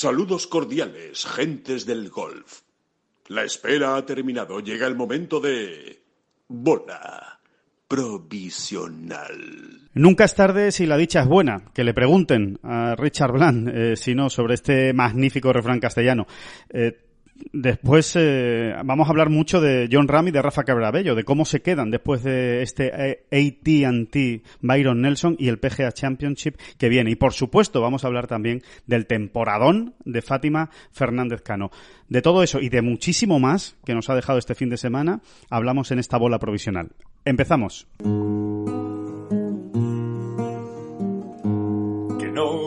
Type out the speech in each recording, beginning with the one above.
Saludos cordiales, gentes del golf. La espera ha terminado. Llega el momento de... Bola provisional. Nunca es tarde si la dicha es buena. Que le pregunten a Richard Bland, eh, si no, sobre este magnífico refrán castellano. Eh, Después eh, vamos a hablar mucho de John Ram y de Rafa Cabrabello, de cómo se quedan después de este AT&T Byron Nelson y el PGA Championship que viene. Y por supuesto vamos a hablar también del temporadón de Fátima Fernández Cano. De todo eso y de muchísimo más que nos ha dejado este fin de semana, hablamos en esta bola provisional. Empezamos.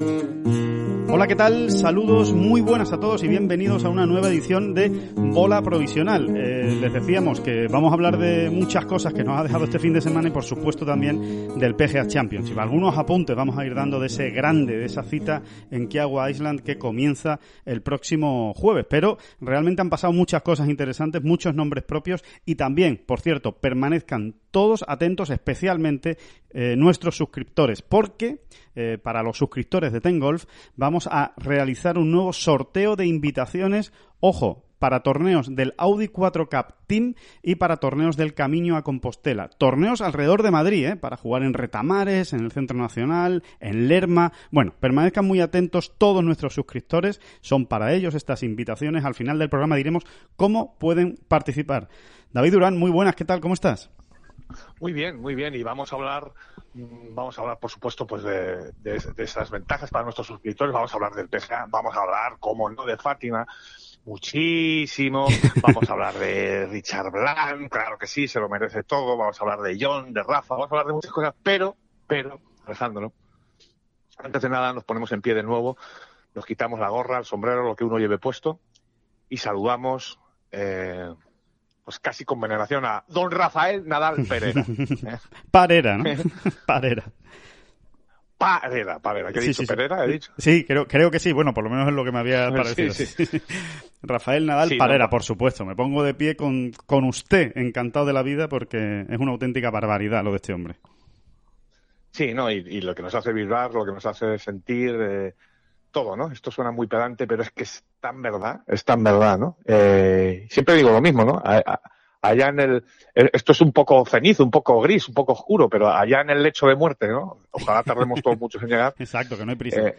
Thank you. Hola, ¿qué tal? Saludos muy buenas a todos y bienvenidos a una nueva edición de Bola Provisional. Eh, les decíamos que vamos a hablar de muchas cosas que nos ha dejado este fin de semana y por supuesto también del PGA Championship. Algunos apuntes vamos a ir dando de ese grande, de esa cita en Kiawah Island que comienza el próximo jueves. Pero realmente han pasado muchas cosas interesantes, muchos nombres propios y también, por cierto, permanezcan todos atentos, especialmente eh, nuestros suscriptores, porque eh, para los suscriptores de Ten Golf vamos a realizar un nuevo sorteo de invitaciones, ojo, para torneos del Audi 4 Cup Team y para torneos del Camino a Compostela. Torneos alrededor de Madrid, ¿eh? para jugar en Retamares, en el Centro Nacional, en Lerma. Bueno, permanezcan muy atentos todos nuestros suscriptores. Son para ellos estas invitaciones. Al final del programa diremos cómo pueden participar. David Durán, muy buenas, ¿qué tal? ¿Cómo estás? Muy bien, muy bien. Y vamos a hablar, mm, vamos a hablar, por supuesto, pues de, esas ventajas para nuestros suscriptores. Vamos a hablar del PGA, vamos a hablar, como no, de Fátima, muchísimo. Vamos a hablar de Richard Blanc, claro que sí, se lo merece todo. Vamos a hablar de John, de Rafa, vamos a hablar de muchas cosas. Pero, pero, Alejandro, antes de nada nos ponemos en pie de nuevo, nos quitamos la gorra, el sombrero, lo que uno lleve puesto y saludamos. Eh, pues casi con veneración a don Rafael Nadal Pereira. Parera, ¿no? Parera. Parera, Parera. ¿Qué he dicho? ¿Perera he dicho? Sí, creo, creo que sí. Bueno, por lo menos es lo que me había parecido. Rafael Nadal Parera, por supuesto. Me pongo de pie con, con usted, encantado de la vida, porque es una auténtica barbaridad lo de este hombre. Sí, no, y, lo que nos hace vibrar, lo que nos hace sentir, eh, todo, ¿no? Esto suena muy pedante, pero es que es tan verdad, es tan verdad, ¿no? Eh, siempre digo lo mismo, ¿no? allá en el, esto es un poco cenizo, un poco gris, un poco oscuro, pero allá en el lecho de muerte, ¿no? Ojalá tardemos todos muchos en llegar. Exacto, que no hay prisa. Eh,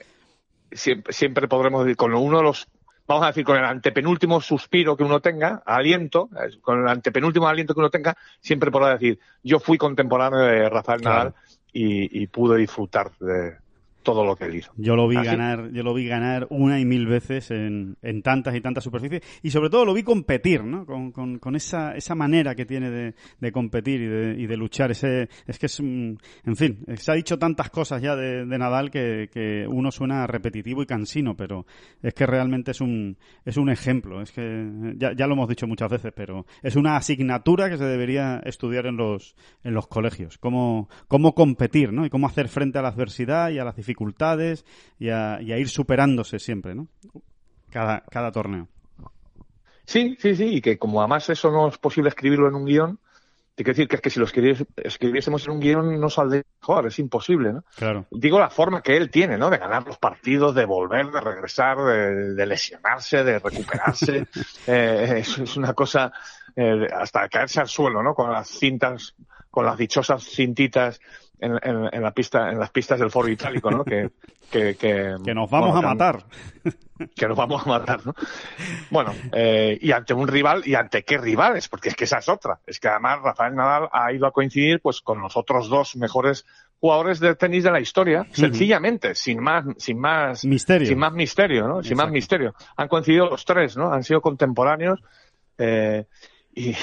siempre, siempre podremos decir, con uno de los, vamos a decir, con el antepenúltimo suspiro que uno tenga, aliento, eh, con el antepenúltimo aliento que uno tenga, siempre podrá decir, yo fui contemporáneo de Rafael Nadal y, y pude disfrutar de, todo lo que él hizo. Yo lo vi ganar, yo lo vi ganar una y mil veces en, en, tantas y tantas superficies y sobre todo lo vi competir, ¿no? Con, con, esa, esa manera que tiene de, de competir y de, y de, luchar. Ese, es que es, en fin, se ha dicho tantas cosas ya de, Nadal que, que, uno suena repetitivo y cansino, pero es que realmente es un, es un ejemplo. Es que ya, ya lo hemos dicho muchas veces, pero es una asignatura que se debería estudiar en los, en los colegios. Cómo, cómo competir, ¿no? Y cómo hacer frente a la adversidad y a las dificultades dificultades y a, ir superándose siempre, ¿no? Cada, cada torneo. Sí, sí, sí, y que como además eso no es posible escribirlo en un guion, hay que decir que es que si lo escribiésemos en un guion no saldría mejor, es imposible, ¿no? Claro. Digo la forma que él tiene, ¿no? De ganar los partidos, de volver, de regresar, de, lesionarse, de recuperarse. eh, es, una cosa eh, hasta caerse al suelo, ¿no? Con las cintas, con las dichosas cintitas en, en, la pista, en las pistas del foro itálico, ¿no? Que, que, que, nos vamos a matar. Que nos vamos a matar, ¿no? Bueno, eh, y ante un rival, ¿y ante qué rivales? Porque es que esa es otra. Es que además Rafael Nadal ha ido a coincidir pues con los otros dos mejores jugadores de tenis de la historia, sencillamente, sin más, sin más misterio, sin más misterio, ¿no? Sin más misterio. Han coincidido los tres, ¿no? Han sido contemporáneos eh, y,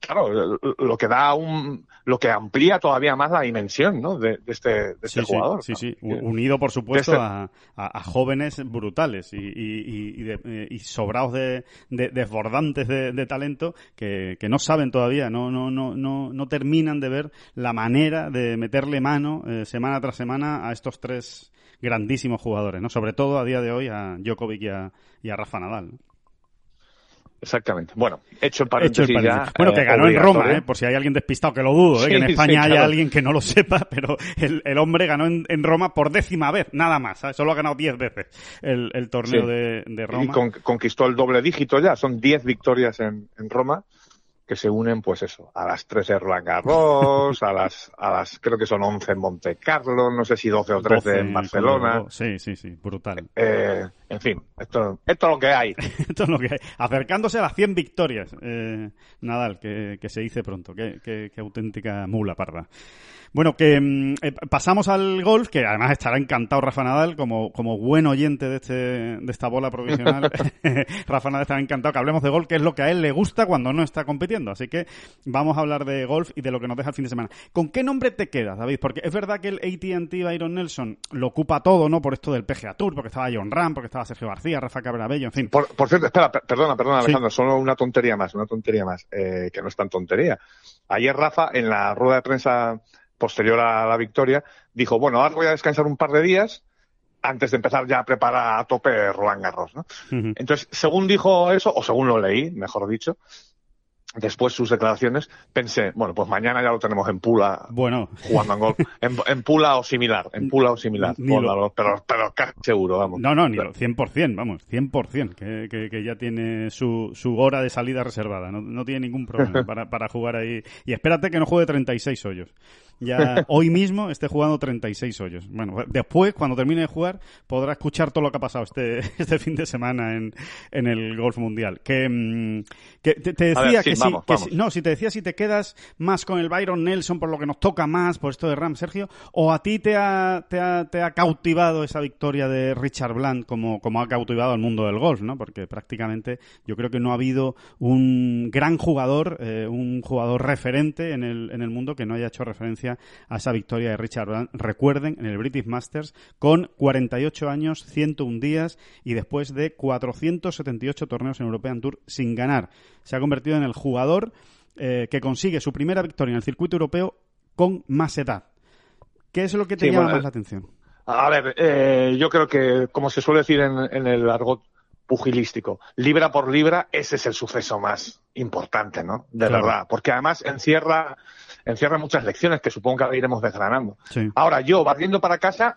claro, lo que da un, lo que amplía todavía más la dimensión, ¿no? De, este, de este jugador. Sí, sí, unido por supuesto este a, a, jóvenes brutales y, y, y, eh, y sobrados de, de desbordantes de, de talento que, que, no saben todavía, no, no, no, no, no terminan de ver la manera de meterle mano eh, semana tras semana a estos tres grandísimos jugadores, ¿no? Sobre todo a día de hoy a Djokovic y a, y a Rafa Nadal. Exactamente. Bueno, hecho el paréntesis, Bueno, que eh, ganó en Roma, ¿eh? por si hay alguien despistado que lo dudo, ¿eh? que en España haya alguien que no lo sepa, pero el, el hombre ganó en, en, Roma por décima vez, nada más. Solo ha ganado diez veces el, el torneo de, de, Roma. Y conquistó el doble dígito ya, son diez victorias en, en Roma que se unen, pues eso, a las 13 de Roland Garros, a las, a las, creo que son 11 en Monte Carlo, no sé si 12 o 13 en Barcelona. Sí, sí, sí, brutal. Eh, en fin, esto, esto es lo que hay. esto es lo que hay. Acercándose a las 100 victorias, eh, Nadal, que, que se dice pronto. Qué, qué, qué auténtica mula parda. Bueno, que mm, eh, pasamos al golf, que además estará encantado Rafa Nadal, como, como buen oyente de, este, de esta bola provisional. Rafa Nadal estará encantado que hablemos de golf, que es lo que a él le gusta cuando no está compitiendo. Así que vamos a hablar de golf y de lo que nos deja el fin de semana. ¿Con qué nombre te quedas, David? Porque es verdad que el AT&T Byron Nelson lo ocupa todo, ¿no? Por esto del PGA Tour, porque estaba John Ram, porque estaba Sergio García, Rafa Cabrabello, en fin. Por, cierto, espera, perdona, perdona, Alejandro, solo una tontería más, una tontería más, eh, que no es tan tontería. Ayer Rafa, en la rueda de prensa posterior a la victoria, dijo, bueno, ahora voy a descansar un par de días antes de empezar ya a preparar a tope Roland Garros, ¿no? Entonces, según dijo eso, o según lo leí, mejor dicho, después sus declaraciones, pensé, bueno, pues mañana ya lo tenemos en Pula bueno. jugando en golf. En, Pula o similar, en Pula o similar. pero, pero casi seguro, vamos. No, no, ni lo, 100%, vamos, 100%, que, que, que ya tiene su, su hora de salida reservada, no, no tiene ningún problema para, para jugar ahí. Y espérate que no juegue 36 hoyos ya hoy mismo esté jugando 36 hoyos. Bueno, después, cuando termine de jugar, podrá escuchar todo lo que ha pasado este, este fin de semana en, en el Golf Mundial. Que, mm, que te, decía que, si, no, si te decía si te quedas más con el Byron Nelson por lo que nos toca más, por esto de Ram, Sergio, o a ti te ha, te ha, te ha cautivado esa victoria de Richard Bland como, como ha cautivado al mundo del golf, ¿no? Porque prácticamente yo creo que no ha habido un gran jugador, eh, un jugador referente en el, en el mundo que no haya hecho referencia a esa victoria de Richard Brand. Recuerden, en el British Masters, con 48 años, 101 días y después de 478 torneos en European Tour sin ganar. Se ha convertido en el jugador eh, que consigue su primera victoria en el circuito europeo con más edad. ¿Qué es lo que te llama más la atención? A ver, eh, yo creo que, como se suele decir en, el argot pugilístico, libra por libra, ese es el suceso más importante, ¿no? De verdad, porque además encierra encierra muchas lecciones que supongo que ahora iremos desgranando. Ahora, yo, barriendo para casa,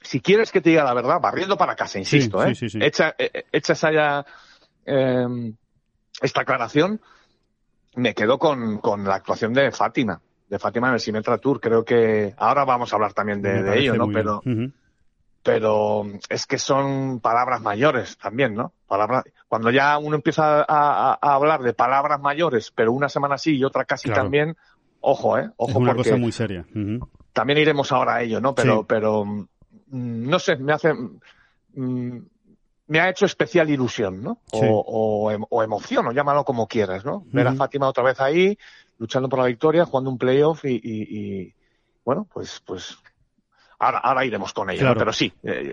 si quieres que te diga la verdad, barriendo para casa, insisto, ¿eh? Hecha, eh, eh, esa em, esta aclaración, me quedo con, con, la actuación de Fátima, de Fátima en el Simetra Tour. Creo que ahora vamos a hablar también de, ello, ¿no? Pero, pero es que son palabras mayores también, ¿no? Palabras, cuando ya uno empieza a, hablar de palabras mayores, pero una semana sí y otra casi también, Ojo, ¿eh? Ojo es una cosa muy seria. También iremos ahora a ello, ¿no? Pero, pero mm, no sé, me hace. Mm, me ha hecho especial ilusión, ¿no? O, em, o, emoción, o llámalo como quieras, ¿no? Ver a Fátima otra vez ahí, luchando por la victoria, jugando un playoff y, y, bueno, pues, pues ahora, ahora iremos con ello, pero sí. Eh,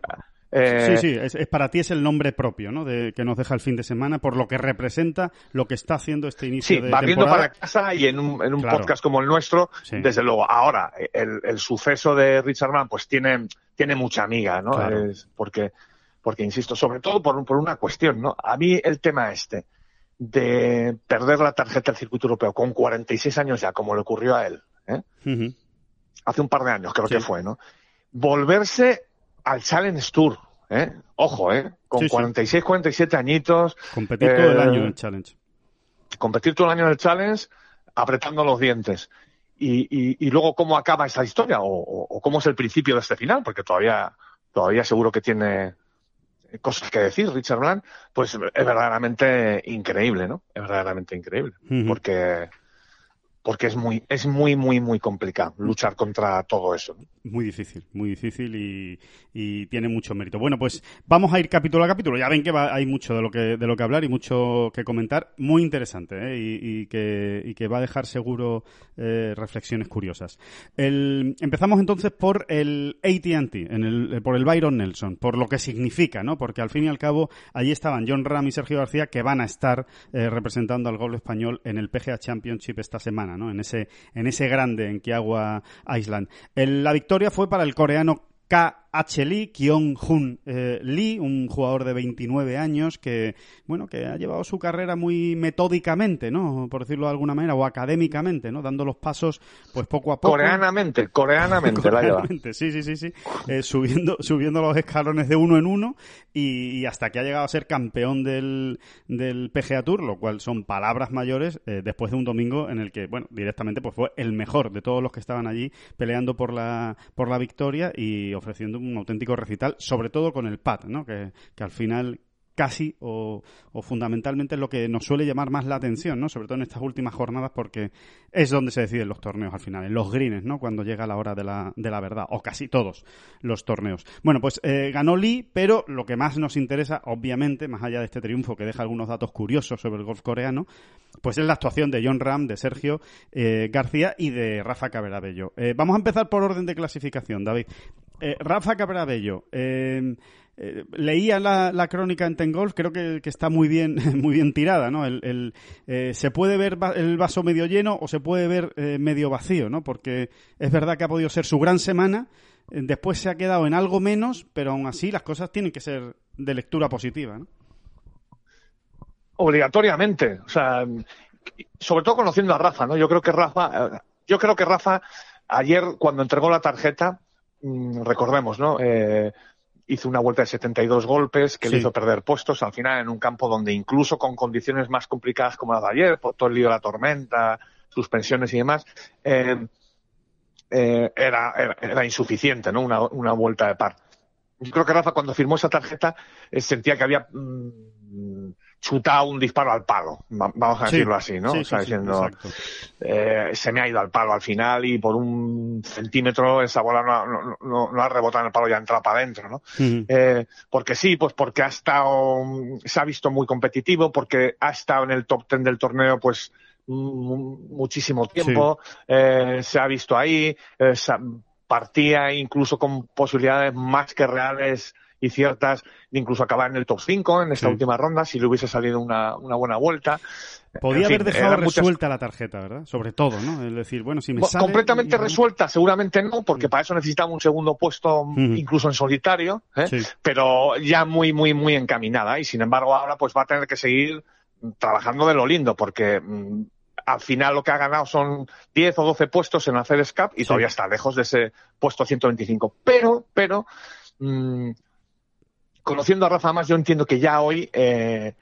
sí, sí, es, para ti es el nombre propio, ¿no? De, que nos deja el fin de semana, por lo que representa lo que está haciendo este inicio sí, de barriendo para casa y en un, en un podcast como el nuestro, desde luego. Ahora, el, el, suceso de Richard Mann, pues tiene, tiene mucha amiga, ¿no? Es porque, porque, insisto, sobre todo por, por una cuestión, ¿no? A mí el tema este de perder la tarjeta del circuito europeo con 46 años ya, como le ocurrió a él, ¿eh? Hace un par de años creo que fue, ¿no? Volverse al Challenge Tour. ¿eh? Ojo, ¿eh? Con 46, 47 añitos. Competir todo el año en el Challenge. Competir todo el año en el Challenge apretando los dientes. Y, y, y luego cómo acaba esa historia o, cómo es el principio de este final, porque todavía, todavía seguro que tiene cosas que decir Richard Bland, pues es verdaderamente increíble, ¿no? Es verdaderamente increíble. Porque porque es muy, es muy, muy, muy complicado luchar contra todo eso. Muy difícil, muy difícil y, tiene mucho mérito. Bueno, pues vamos a ir capítulo a capítulo. Ya ven que va, hay mucho de lo que, de lo que hablar y mucho que comentar. Muy interesante ¿eh? y, que, y que va a dejar seguro eh, reflexiones curiosas. El, empezamos entonces por el AT&T, el, por el Byron Nelson, por lo que significa, ¿no? Porque al fin y al cabo allí estaban John Ram y Sergio García que van a estar eh, representando al golf español en el PGA Championship esta semana, En ese, en ese grande en Kiawah Island. La victoria fue para el coreano K.H. Lee, Kyung-Hun eh, Lee, un jugador de 29 años que, bueno, que ha llevado su carrera muy metódicamente, ¿no? Por decirlo de alguna manera, o académicamente, ¿no? Dando los pasos, pues poco a poco. Coreanamente, coreanamente, coreanamente Sí, sí, sí, sí. Eh, subiendo, subiendo los escalones de uno en uno y, y, hasta que ha llegado a ser campeón del, del PGA Tour, lo cual son palabras mayores, eh, después de un domingo en el que, bueno, directamente pues fue el mejor de todos los que estaban allí peleando por la, por la victoria y ofreciendo un auténtico recital, sobre todo con el pad, ¿no? que, al final casi o, o, fundamentalmente es lo que nos suele llamar más la atención, ¿no? Sobre todo en estas últimas jornadas porque es donde se deciden los torneos al final, en los greens, ¿no? Cuando llega la hora de la, de la verdad, o casi todos los torneos. Bueno, pues eh, ganó Lee, pero lo que más nos interesa, obviamente, más allá de este triunfo que deja algunos datos curiosos sobre el golf coreano, pues es la actuación de John Ram, de Sergio eh, García y de Rafa Caberabello. Eh, vamos a empezar por orden de clasificación, David. Eh, Rafa Caberabello, eh, eh, leía la, la, crónica en Tengolf, creo que, que, está muy bien, muy bien tirada, ¿no? El, el eh, se puede ver el vaso medio lleno o se puede ver eh, medio vacío, ¿no? Porque es verdad que ha podido ser su gran semana, después se ha quedado en algo menos, pero aún así las cosas tienen que ser de lectura positiva, ¿no? Obligatoriamente, o sea, sobre todo conociendo a Rafa, ¿no? Yo creo que Rafa, yo creo que Rafa ayer cuando entregó la tarjeta, recordemos, ¿no? Eh, hizo una vuelta de 72 golpes que sí. le hizo perder puestos al final en un campo donde incluso con condiciones más complicadas como la de ayer, por todo el lío de la tormenta, suspensiones y demás, eh, eh, era, era, era, insuficiente, ¿no? Una, una, vuelta de par. Yo creo que Rafa cuando firmó esa tarjeta eh, sentía que había mmm, chutado un disparo al palo, vamos a decirlo sí, así, ¿no? Sí, o sea, diciendo, eh, se me ha ido al palo al final y por un centímetro esa bola no, no, no, no ha rebotado en el palo y ha entrado para adentro, ¿no? Uh -huh. eh, porque sí, pues porque ha estado, se ha visto muy competitivo, porque ha estado en el top ten del torneo, pues muchísimo tiempo, eh, se ha visto ahí, partía incluso con posibilidades más que reales y ciertas incluso acabar en el top 5 en esta sí. última ronda si le hubiese salido una, una buena vuelta. Podía en haber dejado resuelta muchas... la tarjeta, ¿verdad? Sobre todo, ¿no? Es decir, bueno, si me sale... Completamente y... resuelta, seguramente no, porque mm. para eso necesitaba un segundo puesto mm incluso en solitario, ¿eh? sí. pero ya muy, muy, muy encaminada y sin embargo ahora pues va a tener que seguir trabajando de lo lindo porque mmm, al final lo que ha ganado son 10 o 12 puestos en hacer SCAP y sí. todavía está lejos de ese puesto 125. Pero, pero, mmm, conociendo a Rafa más, yo entiendo que ya hoy eh,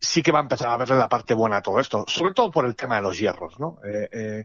sí que va a empezar a verle la parte buena a todo esto, sobre todo por el tema de los hierros, ¿no? Eh, eh,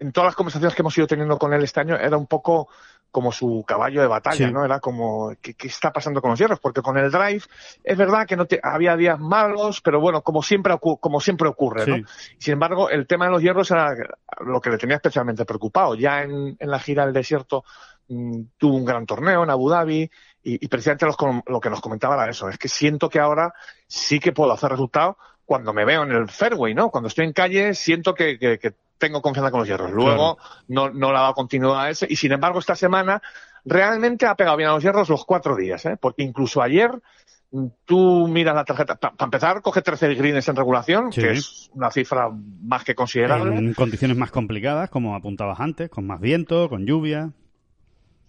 en todas las conversaciones que hemos ido teniendo con él este año era un poco como su caballo de batalla, sí. ¿no? Era como, ¿qué, ¿qué, está pasando con los hierros? Porque con el drive es verdad que no te, había días malos, pero bueno, como siempre, como siempre ocurre, sí. ¿no? Sin embargo, el tema de los hierros era lo que le tenía especialmente preocupado. Ya en, en la gira del desierto mmm, tuvo un gran torneo en Abu Dhabi y, y precisamente los, lo que nos comentaba era eso, es que siento que ahora sí que puedo hacer resultados cuando me veo en el fairway, ¿no? Cuando estoy en calle siento que, que, que tengo confianza con los hierros. Luego claro. no, no la va a continuar ese. Y sin embargo, esta semana realmente ha pegado bien a los hierros los cuatro días, ¿eh? Porque incluso ayer tú miras la tarjeta. Para pa empezar, coge 13 greens en regulación, sí. que es una cifra más que considerable. En condiciones más complicadas, como apuntabas antes, con más viento, con lluvia.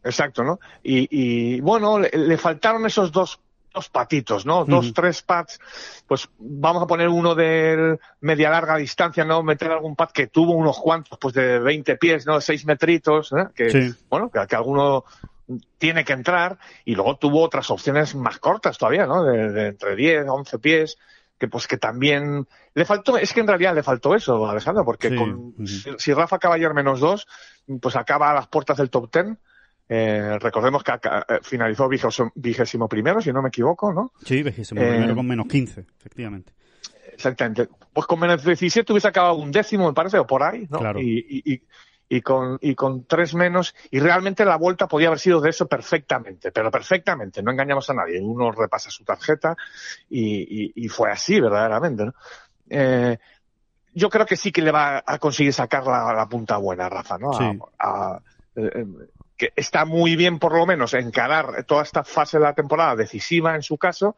Exacto, ¿no? Y, y bueno, le, le faltaron esos dos dos patitos, ¿no? Uh -huh. Dos, tres pads, pues vamos a poner uno de media larga distancia, ¿no? Meter algún pad que tuvo unos cuantos, pues de 20 pies, ¿no? Seis metritos, ¿eh? Que, sí. bueno, que, que, alguno tiene que entrar y luego tuvo otras opciones más cortas todavía, ¿no? De, de entre 10, 11 pies, que pues que también le faltó, es que en realidad le faltó eso, Alejandro, porque sí. con, si, si, Rafa acaba ayer menos dos, pues acaba a las puertas del top ten, eh, recordemos que eh, finalizó vigésimo primero, si no me equivoco, ¿no? Sí, vigésimo primero eh, con menos 15, efectivamente. Exactamente. Pues con menos 17 hubiese acabado un décimo, me parece, o por ahí, ¿no? Claro. Y, y, y, y con, y con tres menos, y realmente la vuelta podía haber sido de eso perfectamente, pero perfectamente, no engañamos a nadie. Uno repasa su tarjeta y, fue así, verdaderamente, ¿no? Eh, yo creo que sí que le va a conseguir sacar la, la punta buena, Rafa, ¿no? Sí. a- eh, que está muy bien, por lo menos, encarar toda esta fase de la temporada decisiva, en su caso,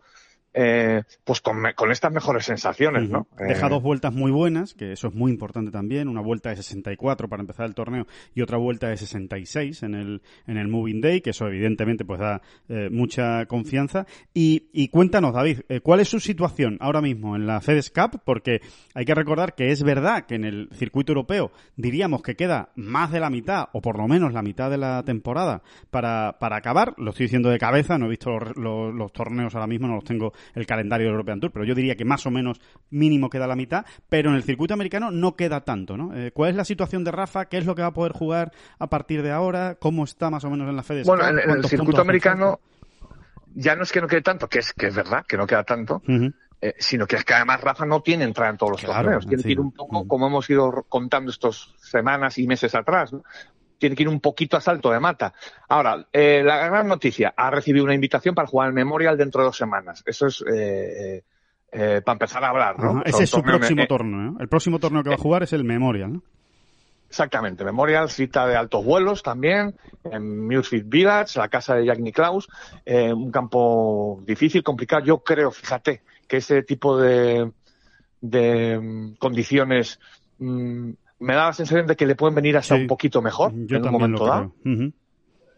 eh, pues con, con estas mejores sensaciones, ¿no? Deja Eh, dos vueltas muy buenas, que eso es muy importante también. Una vuelta de 64 para empezar el torneo y otra vuelta de 66 en el, en el Moving Day, que eso evidentemente pues da eh, mucha confianza. Y, y cuéntanos, David, eh, ¿cuál es su situación ahora mismo en la FedEx Cup? Porque hay que recordar que es verdad que en el circuito europeo diríamos que queda más de la mitad, o por lo menos la mitad de la temporada para, para acabar. Lo estoy diciendo de cabeza, no he visto los, los- los torneos ahora mismo, no los tengo el calendario del European Tour, pero yo diría que más o menos mínimo queda la mitad, pero en el circuito americano no queda tanto, ¿no? Eh, ¿Cuál es la situación de Rafa? ¿Qué es lo que va a poder jugar a partir de ahora? ¿Cómo está más o menos en la FedEx Bueno, en, en el ¿Cuántos circuito americano ya no es que no quede tanto, que es que es verdad que no queda tanto, eh, sino que es que además Rafa no tiene entrada en todos los Claro, torneos. Tiene que ir un poco, como hemos ido contando estos semanas y meses atrás, ¿no? Tiene que ir un poquito a salto de mata. Ahora, eh, la gran noticia, ha recibido una invitación para jugar el Memorial dentro de dos semanas. Eso es eh, eh, para empezar a hablar, ¿no? Ajá, Ese es su próximo torneo. ¿eh? El próximo torneo que va a jugar es el Memorial. ¿no? Exactamente, Memorial, cita de altos vuelos también, en Muirfield Village, la casa de Jack Nicklaus, un campo difícil, complicado. Yo creo, fíjate, que ese tipo de, de mm, condiciones mm, me da la sensación de que le pueden venir hasta Sí. un poquito mejor Yo en un momento dado.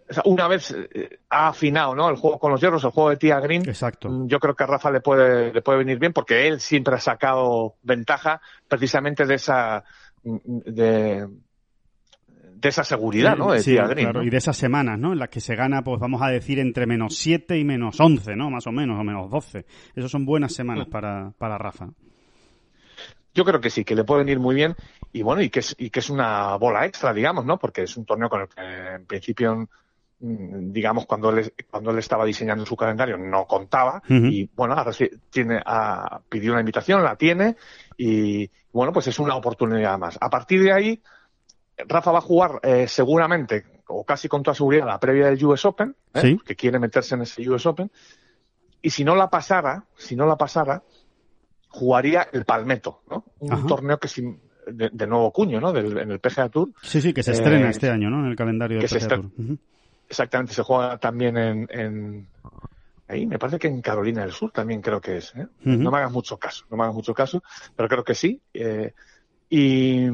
O sea, una vez eh, ha afinado ¿no? el juego con los hierros, el juego de Tia Green, Exacto. Mm, Yo creo que a Rafa le puede, le puede venir bien porque él siempre ha sacado ventaja precisamente de esa, de, de esa seguridad, ¿no? De Sí, Tia Green, claro, ¿no? y de esas semanas, ¿no? En las que se gana, pues vamos a decir, entre menos 7 y menos 11, ¿no? Más o menos, o menos 12. Esas son buenas semanas Mm. para, para Rafa. Yo creo que sí, que le puede venir muy bien y bueno, y que es, y que es una bola extra, digamos, ¿no? Porque es un torneo con el que en principio, mm, digamos, cuando él, cuando él estaba diseñando su calendario no contaba y bueno, ahora sí tiene, ha, pidió una invitación, la tiene y bueno, pues es una oportunidad más. A partir de ahí, Rafa va a jugar eh, seguramente o casi con toda seguridad la previa del US Open, ¿eh? Sí. que quiere meterse en ese US Open y si no la pasara, si no la pasara, jugaría el Palmetto, ¿no? Un torneo que sin, de, de nuevo cuño, ¿no? Del, en el PGA Tour. Sí, sí, que se Eh, estrena este año, ¿no? En el calendario del se PGA Tour. Exactamente, se juega también en, en- ahí, me parece que en Carolina del Sur también creo que es. ¿eh? No me hagas mucho caso, no me hagas mucho caso, pero creo que sí. eh, y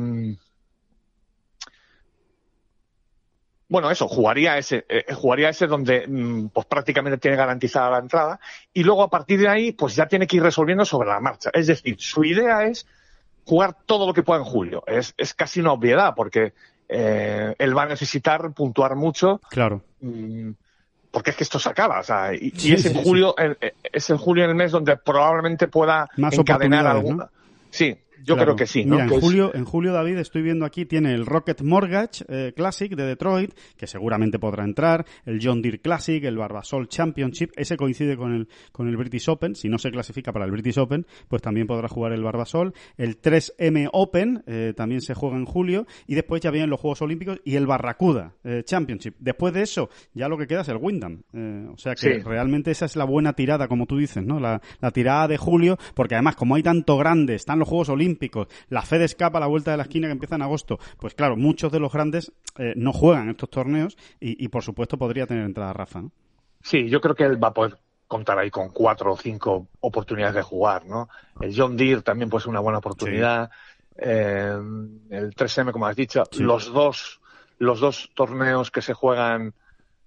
bueno, eso, jugaría ese, eh, jugaría ese donde mm, pues prácticamente tiene garantizada la entrada y luego a partir de ahí pues ya tiene que ir resolviendo sobre la marcha. Es decir, su idea es jugar todo lo que pueda en julio. Es, es casi una obviedad porque eh, él va a necesitar puntuar mucho Claro. mm, porque es que esto se acaba, o sea, y, y Sí, es sí, en sí. julio, en- es en julio en el mes donde probablemente pueda Más encadenar alguna. ¿no? Sí, yo Claro. creo que sí, ¿no? Mira, en julio, en julio, David, estoy viendo aquí, tiene el Rocket Mortgage eh, Classic de Detroit, que seguramente podrá entrar, el John Deere Classic, el Barbasol Championship, ese coincide con el, con el British Open, si no se clasifica para el British Open, pues también podrá jugar el Barbasol, el 3M Open, eh, también se juega en julio, y después ya vienen los Juegos Olímpicos y el Barracuda eh, Championship. Después de eso, ya lo que queda es el Wyndham. O sea que Sí. realmente esa es la buena tirada, como tú dices, ¿no? La, la tirada de julio, porque además, como hay tanto grande, están los Juegos Olímpicos, la FedEx Cup a la vuelta de la esquina que empieza en agosto, pues claro, muchos de los grandes eh, no juegan estos torneos y, y, por supuesto podría tener entrada Rafa, ¿no? Sí, yo creo que él va a poder contar ahí con cuatro o cinco oportunidades de jugar, ¿no? El John Deere también puede ser una buena oportunidad. Eh, el 3M, como has dicho, Sí. los dos, los dos torneos que se juegan,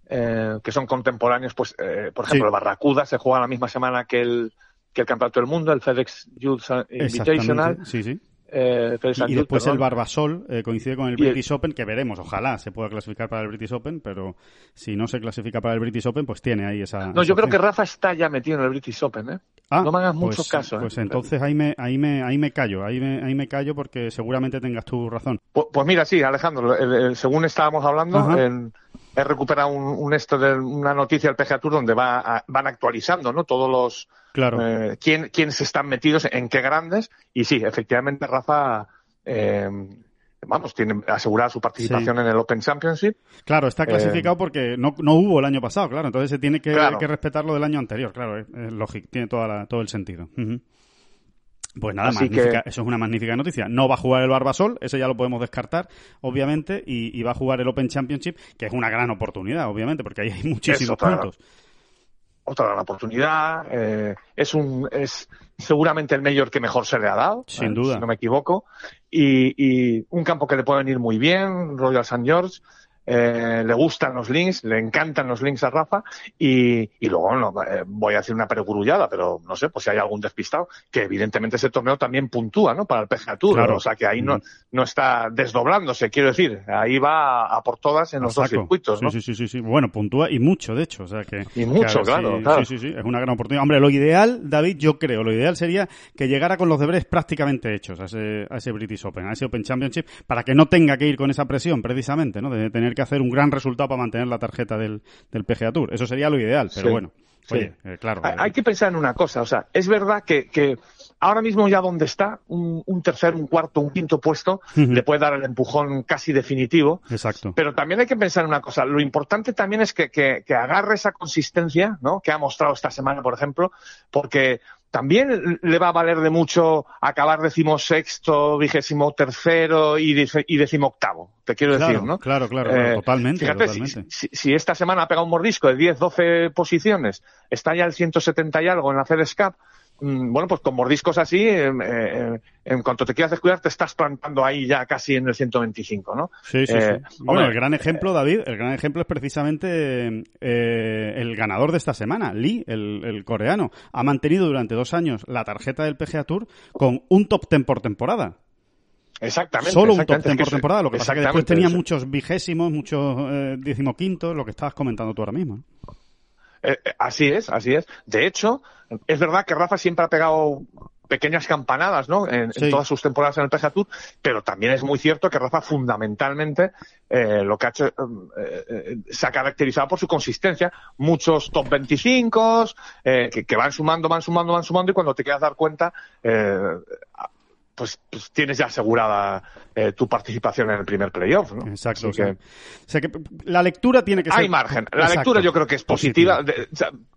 eh, que son contemporáneos, pues, eh, por ejemplo, Sí. el Barracuda se juega la misma semana que el, que el Campeonato del Mundo, el FedEx Youth Invitational. Sí, sí. eh, Y, Youth, después el. Barbasol eh, coincide con el British Open, que veremos, ojalá se pueda clasificar para el British Open, pero si no se clasifica para el British Open, pues tiene ahí esa. No, esa yo creo que. Rafa está ya metido en el British Open, ¿eh? Ah, no me hagas pues, mucho caso, ¿eh? Pues entonces ahí me, ahí me, ahí me callo, ahí me, ahí me callo porque seguramente tengas tu razón. Pues, pues mira, sí, Alejandro, el- el- según estábamos hablando, en, he recuperado un, esto de una noticia del PGA Tour donde va van actualizando, ¿no? Todos los claro. eh, quién, quiénes están metidos en qué grandes y sí, efectivamente Rafa eh, vamos, tiene asegurada su participación en el Open Championship. Claro, está clasificado eh, porque no, no hubo el año pasado, claro, entonces se tiene que, que respetar lo del año anterior, claro, es, lógico, tiene toda todo el sentido. Pues nada, magnífica, eso es una magnífica noticia. No va a jugar el Barbasol, ese ya lo podemos descartar, obviamente, y, va a jugar el Open Championship, que es una gran oportunidad, obviamente, porque ahí hay muchísimos puntos. Otra gran oportunidad, eh, es un es seguramente el mayor que mejor se le ha dado, sin duda, si no me equivoco, y, y, un campo que le puede venir muy bien, Royal St. George, eh, le gustan los links, le encantan los links a Rafa y, y luego no, eh, voy a decir una perogrullada, pero no sé, pues si hay algún despistado, que evidentemente ese torneo también puntúa, ¿no? Para el PGA Tour, o sea que ahí no, no está desdoblándose, quiero decir, ahí va a, por todas en los dos circuitos, ¿no? Sí, sí, sí, sí, bueno, puntúa y mucho, de hecho, o sea que... Y mucho, claro, Sí, sí, sí, es una gran oportunidad. Hombre, lo ideal, David, yo creo, lo ideal sería que llegara con los deberes prácticamente hechos a ese, a ese British Open, a ese Open Championship, para que no tenga que ir con esa presión, precisamente, ¿no? De tener que hacer un gran resultado para mantener la tarjeta del, del PGA Tour. Eso sería lo ideal, pero bueno. Oye, eh, claro. Hay, que pensar en una cosa, o sea, es verdad que, que ahora mismo ya donde está, un, un, tercer, un cuarto, un quinto puesto, le puede dar el empujón casi definitivo. Exacto. Pero también hay que pensar en una cosa, lo importante también es que, que, que agarre esa consistencia, ¿no? Que ha mostrado esta semana, por ejemplo, porque también le va a valer de mucho acabar decimosexto, vigésimo tercero y, y decimoctavo, te quiero decir, ¿no? Claro, claro, eh, totalmente. Fíjate, Si, esta semana ha pegado un mordisco de 10, 12 posiciones, está ya el 170 y algo en la FedEx Cup, bueno, pues con mordiscos así, eh, eh, en cuanto te quieras descuidar, te estás plantando ahí ya casi en el 125, ¿no? Sí, sí, eh, Bueno, el gran ejemplo, David, el gran ejemplo es precisamente el ganador de esta semana, Lee, el, coreano. Ha mantenido durante dos años la tarjeta del PGA Tour con un top ten por temporada. Exactamente. Solo un top ten por temporada. Lo que pasa que después tenía muchos vigésimos, muchos decimoquintos, lo que estabas comentando tú ahora mismo. Eh, eh, así es, así es. De hecho, es verdad que Rafa siempre ha pegado pequeñas campanadas, ¿no? En, todas sus temporadas en el PGA Tour, pero también es muy cierto que Rafa fundamentalmente eh, lo que ha hecho se ha caracterizado por su consistencia. Muchos top 25 que, que, van sumando, van sumando, van sumando y cuando te quieras dar cuenta pues, pues, tienes ya asegurada eh, tu participación en el primer playoff, ¿no? Exacto. O sea, que la lectura tiene que ser... Hay margen. La lectura yo creo que es positiva.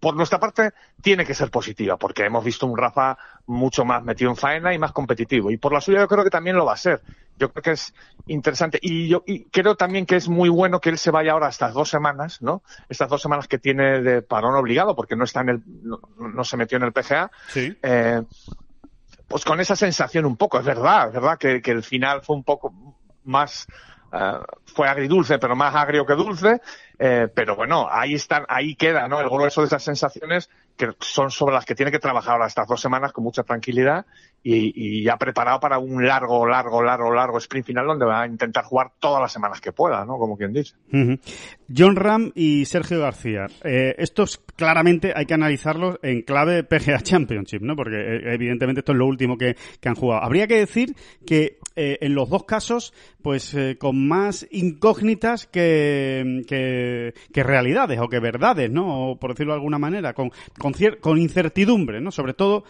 por nuestra parte, tiene que ser positiva, porque hemos visto un Rafa mucho más metido en faena y más competitivo. Y por la suya yo creo que también lo va a ser. Yo creo que es interesante. Y yo y creo también que es muy bueno que él se vaya ahora estas dos semanas, ¿no? Estas dos semanas que tiene de parón obligado, porque no está en el, no, se metió en el PGA. Sí. Eh, pues con esa sensación un poco, es verdad, es verdad que, el final fue un poco más, uh, fue agridulce, pero más agrio que dulce, eh, pero bueno, ahí están, ahí queda, ¿no? El grueso de esas sensaciones que son sobre las que tiene que trabajar ahora estas dos semanas con mucha tranquilidad y, ya preparado para un largo, largo, largo, largo sprint final donde va a intentar jugar todas las semanas que pueda, ¿no? Como quien dice. John Ram y Sergio García. Eh, estos claramente hay que analizarlos en clave PGA Championship, ¿no? Porque eh, evidentemente esto es lo último que, han jugado. Habría que decir que eh, en los dos casos, pues con más incógnitas que, que, que, realidades o que verdades, ¿no? O por decirlo de alguna manera, con, con, con incertidumbre, ¿no? Sobre todo,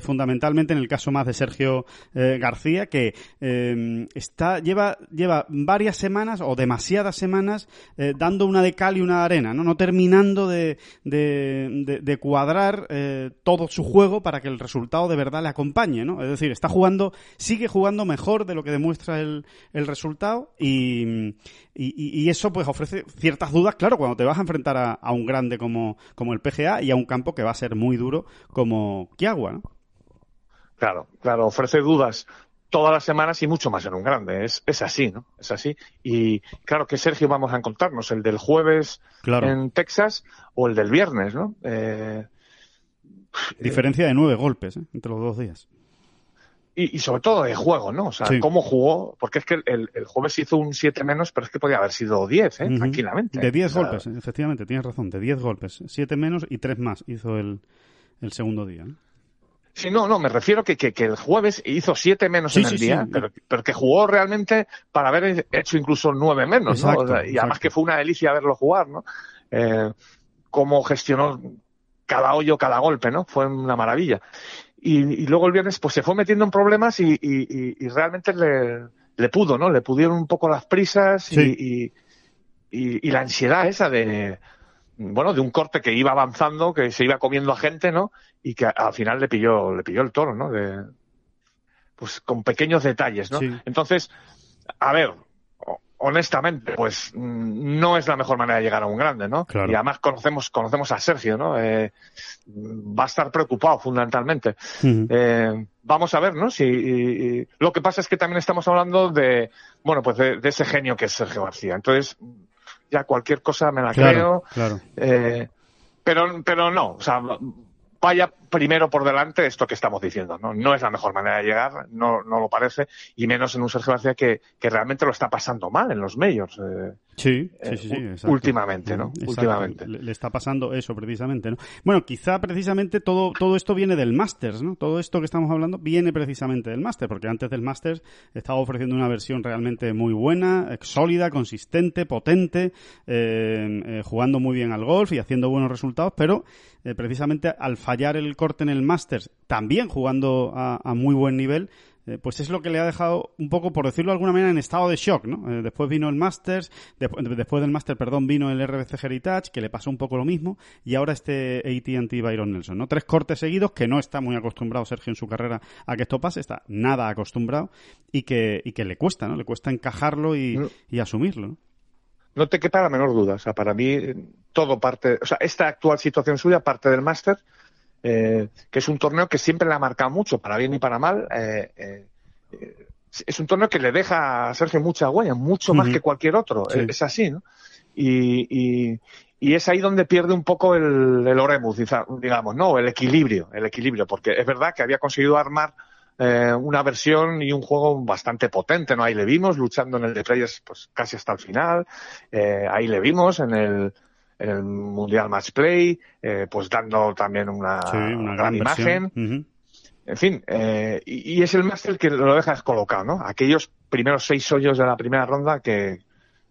fundamentalmente en el caso de Sergio eh, García, que eh, está, lleva, lleva varias semanas o demasiadas semanas eh, dando una de cal y una de arena, no, no terminando de, de, de, cuadrar todo su juego para que el resultado de verdad le acompañe, ¿no? Es decir, está jugando, sigue jugando mejor de lo que demuestra el, el resultado y, y, eso pues ofrece ciertas dudas, claro, cuando te vas a enfrentar a, a, un grande como, como el PGA y a un campo que va a ser muy duro como Kiagua. Claro, claro, ofrece dudas todas las semanas y mucho más en un grande. Es, es así, ¿no? Es así. Y claro que Sergio vamos a encontrarnos, el del jueves en Texas o el del viernes, ¿no? Eh, Diferencia de nueve golpes ¿eh? entre los dos días. Y, sobre todo de juego, ¿no? O sea, cómo jugó, porque es que el, jueves hizo un 7 menos, pero es que podía haber sido 10, ¿eh? Tranquilamente. De 10 golpes, efectivamente, tienes razón, de 10 golpes. 7 menos y 3 más hizo el, el segundo día. Sí, no, no, me refiero que, que, que el jueves hizo siete menos Sí, en el sí, día, sí. pero, pero que jugó realmente para haber hecho incluso nueve menos, ¿no? Exacto, O sea, y además exacto. que fue una delicia verlo jugar, ¿no? Eh, cómo gestionó cada hoyo, cada golpe, ¿no? Fue una maravilla. Y, y luego el viernes pues se fue metiendo en problemas y, y- y- realmente le, le pudo, ¿no? Le pudieron un poco las prisas y la ansiedad esa de, bueno, de un corte que iba avanzando, que se iba comiendo a gente, ¿no? Y que al final le pilló, le pilló el toro, ¿no? De, pues con pequeños detalles, ¿no? Sí. Entonces, a ver, ho- honestamente, pues mm, no es la mejor manera de llegar a un grande, ¿no? Claro. Y además conocemos, conocemos a Sergio, ¿no? Eh, va a estar preocupado fundamentalmente. Eh, vamos a ver, ¿no? Si y- y- lo que pasa es que también estamos hablando de, bueno, pues de, de ese genio que es Sergio García. Entonces, ya cualquier cosa me la Claro, creo. claro. Eh, pero, pero no, o sea, vaya primero por delante esto que estamos diciendo, ¿no? No es la mejor manera de llegar, no, no lo parece, y menos en un Sergio García que, que realmente lo está pasando mal en los medios. eh, Sí, sí, eh, sí, sí, últimamente, ¿no? Exacto. Últimamente. Le, le está pasando eso precisamente, ¿no? Bueno, quizá precisamente todo, todo esto viene del Masters, ¿no? Todo esto que estamos hablando viene precisamente del Masters, porque antes del Masters estaba ofreciendo una versión realmente muy buena, eh, sólida, consistente, potente, eh, eh, jugando muy bien al golf y haciendo buenos resultados, pero precisamente al fallar el corte en el Masters, también jugando a, a muy buen nivel, eh, pues es lo que le ha dejado un poco, por decirlo de alguna manera, en estado de shock, ¿no? Eh, después vino el Masters, despu- después del Master, perdón, vino el RBC Heritage, que le pasó un poco lo mismo, y ahora este AT&T Byron Nelson, ¿no? Tres cortes seguidos que no está muy acostumbrado Sergio en su carrera a que esto pase, está nada acostumbrado y que, y que le cuesta, ¿no? Le cuesta encajarlo y, No. y asumirlo, ¿no? No te quepa la menor duda. O sea, para mí eh, todo parte, o sea, esta actual situación suya parte del máster, eh, que es un torneo que siempre le ha marcado mucho, para bien y para mal. eh, eh, es un torneo que le deja a Sergio mucha huella, mucho más que cualquier otro. Sí. Es así, ¿no? Y, y, y es ahí donde pierde un poco el, el Oremus, digamos, ¿no? El equilibrio, el equilibrio, porque es verdad que había conseguido armar eh, una versión y un juego bastante potente, ¿no? Ahí le vimos luchando en el de Players pues casi hasta el final, eh, ahí le vimos en el, el Mundial Match Play, eh, pues dando también una, Sí, una gran, imagen. En fin, eh, y, y es el máster que lo deja descolocado, ¿no? Aquellos primeros seis hoyos de la primera ronda que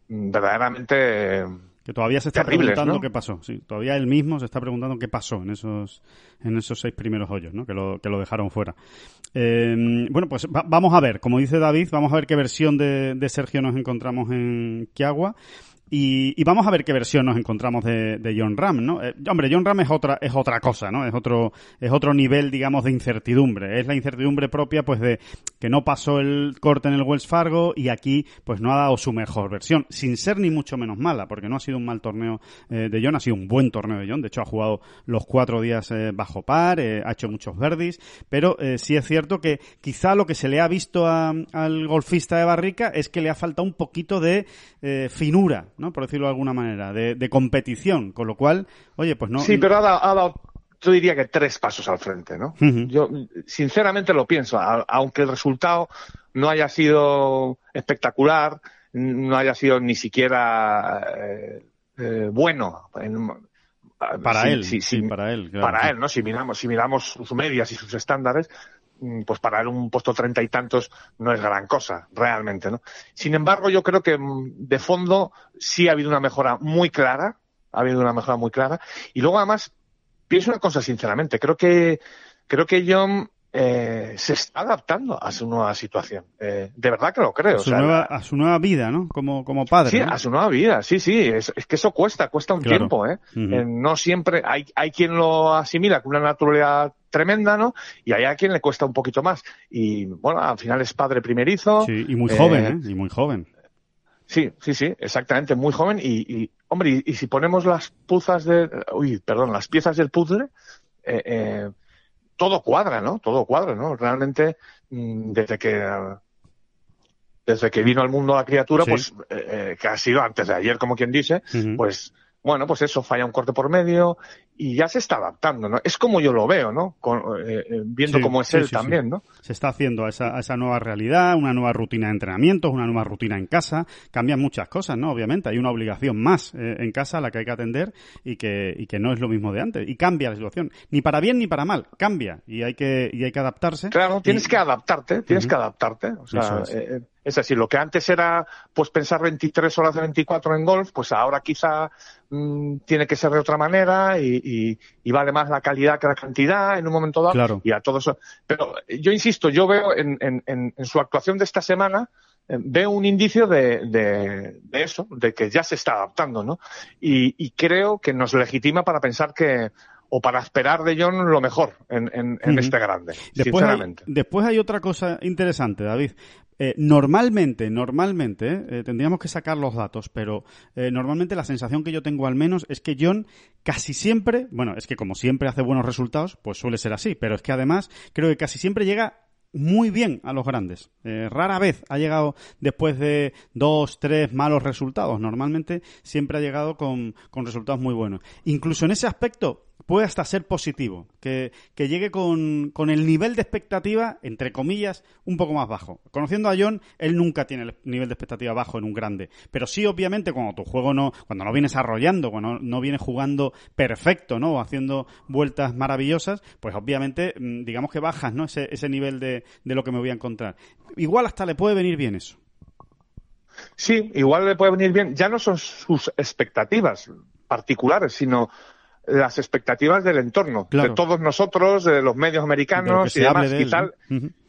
mm, verdaderamente eh, Que todavía se está preguntando ¿no? qué pasó. Sí, todavía él mismo se está preguntando qué pasó en esos, en esos seis primeros hoyos, ¿no? Que lo, que lo dejaron fuera. Eh, bueno, pues va- vamos a ver, como dice David, vamos a ver qué versión de, de Sergio nos encontramos en Kiagua. Y, y vamos a ver qué versión nos encontramos de, de John Ram, ¿no? Eh, hombre, John Ram es otra, es otra cosa, ¿no? Es otro, es otro nivel, digamos, de incertidumbre. Es la incertidumbre propia, pues, de que no pasó el corte en el Wells Fargo y aquí, pues, no ha dado su mejor versión, sin ser ni mucho menos mala, porque no ha sido un mal torneo eh, de John, ha sido un buen torneo de John. De hecho, ha jugado los cuatro días eh, bajo par, ha hecho muchos verdis, pero sí es cierto que quizá lo que se le ha visto a- al golfista de Barrica es que le ha faltado un poquito de finura, ¿no? Por decirlo de alguna manera, de, de competición, con lo cual, oye, pues no. Sí, pero ha dado, ha dado, yo diría que tres pasos al frente, ¿no? Yo sinceramente lo pienso, a- aunque el resultado no haya sido espectacular, no haya sido ni siquiera eh, eh, bueno. en- para si- él, si- sí, si- para él. claro, para sí. él, ¿no? Si miramos, si miramos sus medias y sus estándares, pues para un puesto treinta y tantos no es gran cosa, realmente, ¿no? Sin embargo, yo creo que mm, de fondo sí ha habido una mejora muy clara, ha habido una mejora muy clara. Y luego además, pienso una cosa sinceramente, creo que, creo que John eh, se está adaptando a su nueva situación. Eh, de verdad que lo creo. A su, o sea, nueva, a su nueva vida, ¿no? Como, como padre. Sí, ¿no? a su nueva vida, sí, sí, es, es que eso cuesta, cuesta un Claro. tiempo, ¿eh? Eh, No siempre, hay, hay quien lo asimila con una naturalidad tremenda, ¿no? Y hay a quien le cuesta un poquito más. Y bueno, al final es padre primerizo. Sí, y muy Eh, joven, ¿eh? Y muy joven. Sí, sí, sí, exactamente, muy joven. Y, y, hombre, y, y si ponemos las puzas de, uy, perdón, las piezas del puzzle, eh, eh, todo cuadra, ¿no? Todo cuadra, ¿no? Realmente, mm, desde que, eh, desde que vino al mundo la criatura, Sí. pues, eh, eh, que ha sido antes de ayer, como quien dice, pues bueno, pues eso, falla un corte por medio y ya se está adaptando, ¿no? Es como yo lo veo, ¿no? Eh, eh, viendo cómo es él también, ¿no? Se está haciendo a esa, esa, nueva realidad, una nueva rutina de entrenamientos, una nueva rutina en casa, cambian muchas cosas, ¿no? Obviamente, hay una obligación más eh, en casa a la que hay que atender y que, y que no es lo mismo de antes. Y cambia la situación, ni para bien ni para mal, cambia y hay que, y hay que adaptarse. Claro, tienes que adaptarte, tienes que adaptarte. O sea, es así, lo que antes era pues pensar 23 horas de 24 en golf, pues ahora quizá mm, tiene que ser de otra manera y, vale más la calidad que la cantidad en un momento dado. Y a todo eso. Pero yo insisto, yo veo en, en, su actuación de esta semana, eh, veo un indicio de, de, eso, de que ya se está adaptando, ¿no? Y, y creo que nos legitima para pensar que, o para esperar de John lo mejor en, en, este grande, después sinceramente. Hay, después hay otra cosa interesante, David. Eh, normalmente, normalmente, eh, tendríamos que sacar los datos, pero eh, normalmente la sensación que yo tengo al menos es que John casi siempre, bueno, es que como siempre hace buenos resultados, pues suele ser así, pero es que además creo que casi siempre llega muy bien a los grandes. rara vez ha llegado después de dos, tres malos resultados. Normalmente siempre ha llegado con, con resultados muy buenos. Incluso en ese aspecto, puede hasta ser positivo, que, que llegue con, con, el nivel de expectativa, entre comillas, un poco más bajo. Conociendo a John, él nunca tiene el nivel de expectativa bajo en un grande, pero sí, obviamente, cuando tu juego no, cuando no vienes arrollando, cuando no vienes jugando perfecto, ¿no? O haciendo vueltas maravillosas, pues obviamente, mm, digamos que bajas, ¿no? Ese, ese nivel de, de lo que me voy a encontrar. Igual hasta le puede venir bien eso. Sí, igual le puede venir bien. Ya no son sus expectativas particulares, sino las expectativas del entorno, de todos nosotros, de los medios americanos y demás. y tal.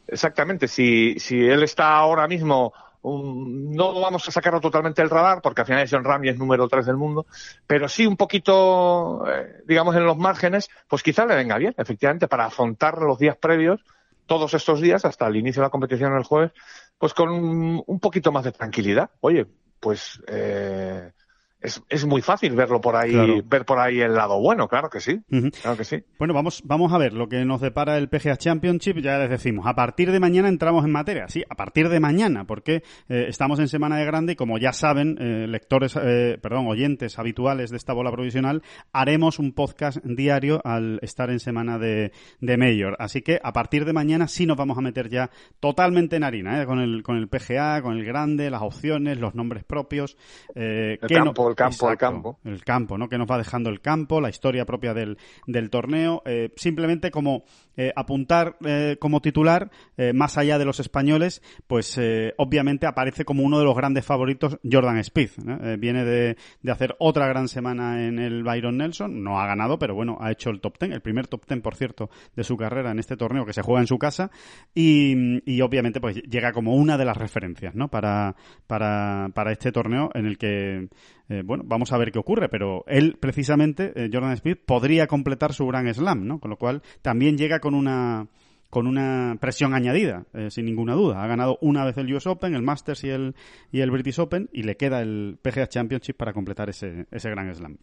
Exactamente, si, si él está ahora mismo um, no vamos a sacarlo totalmente del radar, porque al final es John Ram y es número 3 del mundo, pero sí un poquito, eh, digamos, en los márgenes, pues quizá le venga bien, efectivamente, para afrontar los días previos, todos estos días, hasta el inicio de la competición el jueves, pues con un, poquito más de tranquilidad. Oye, pues eh, es, es, muy fácil verlo por ahí, ver por ahí el lado bueno, claro que sí, claro que sí. Bueno, vamos, vamos a ver lo que nos depara el PGA Championship, ya les decimos, a partir de mañana entramos en materia, sí, a partir de mañana, porque eh, estamos en semana de grande y como ya saben, eh, lectores, eh, perdón, oyentes habituales de esta bola provisional, haremos un podcast diario al estar en semana de, de Mayor, así que a partir de mañana sí nos vamos a meter ya totalmente en harina, con el, con el PGA, con el grande, las opciones, los nombres propios, el campo, el campo, el campo. El campo, ¿no? Que nos va dejando el campo, la historia propia del, del torneo. Eh, simplemente como eh, apuntar eh, como titular, más allá de los españoles, pues obviamente aparece como uno de los grandes favoritos Jordan Speed. viene de, de, hacer otra gran semana en el Byron Nelson. No ha ganado, pero bueno, ha hecho el top ten, el primer top ten, por cierto, de su carrera en este torneo que se juega en su casa. Y, y obviamente, pues llega como una de las referencias, ¿no? Para, para, para este torneo en el que eh, bueno, vamos a ver qué ocurre, pero él precisamente, eh, Jordan Speed, podría completar su Gran Slam, ¿no? Con lo cual también llega con una con una presión añadida, eh, sin ninguna duda. Ha ganado una vez el US Open, el Masters y el, y el British Open, y le queda el PGA Championship para completar ese, ese Gran Slam.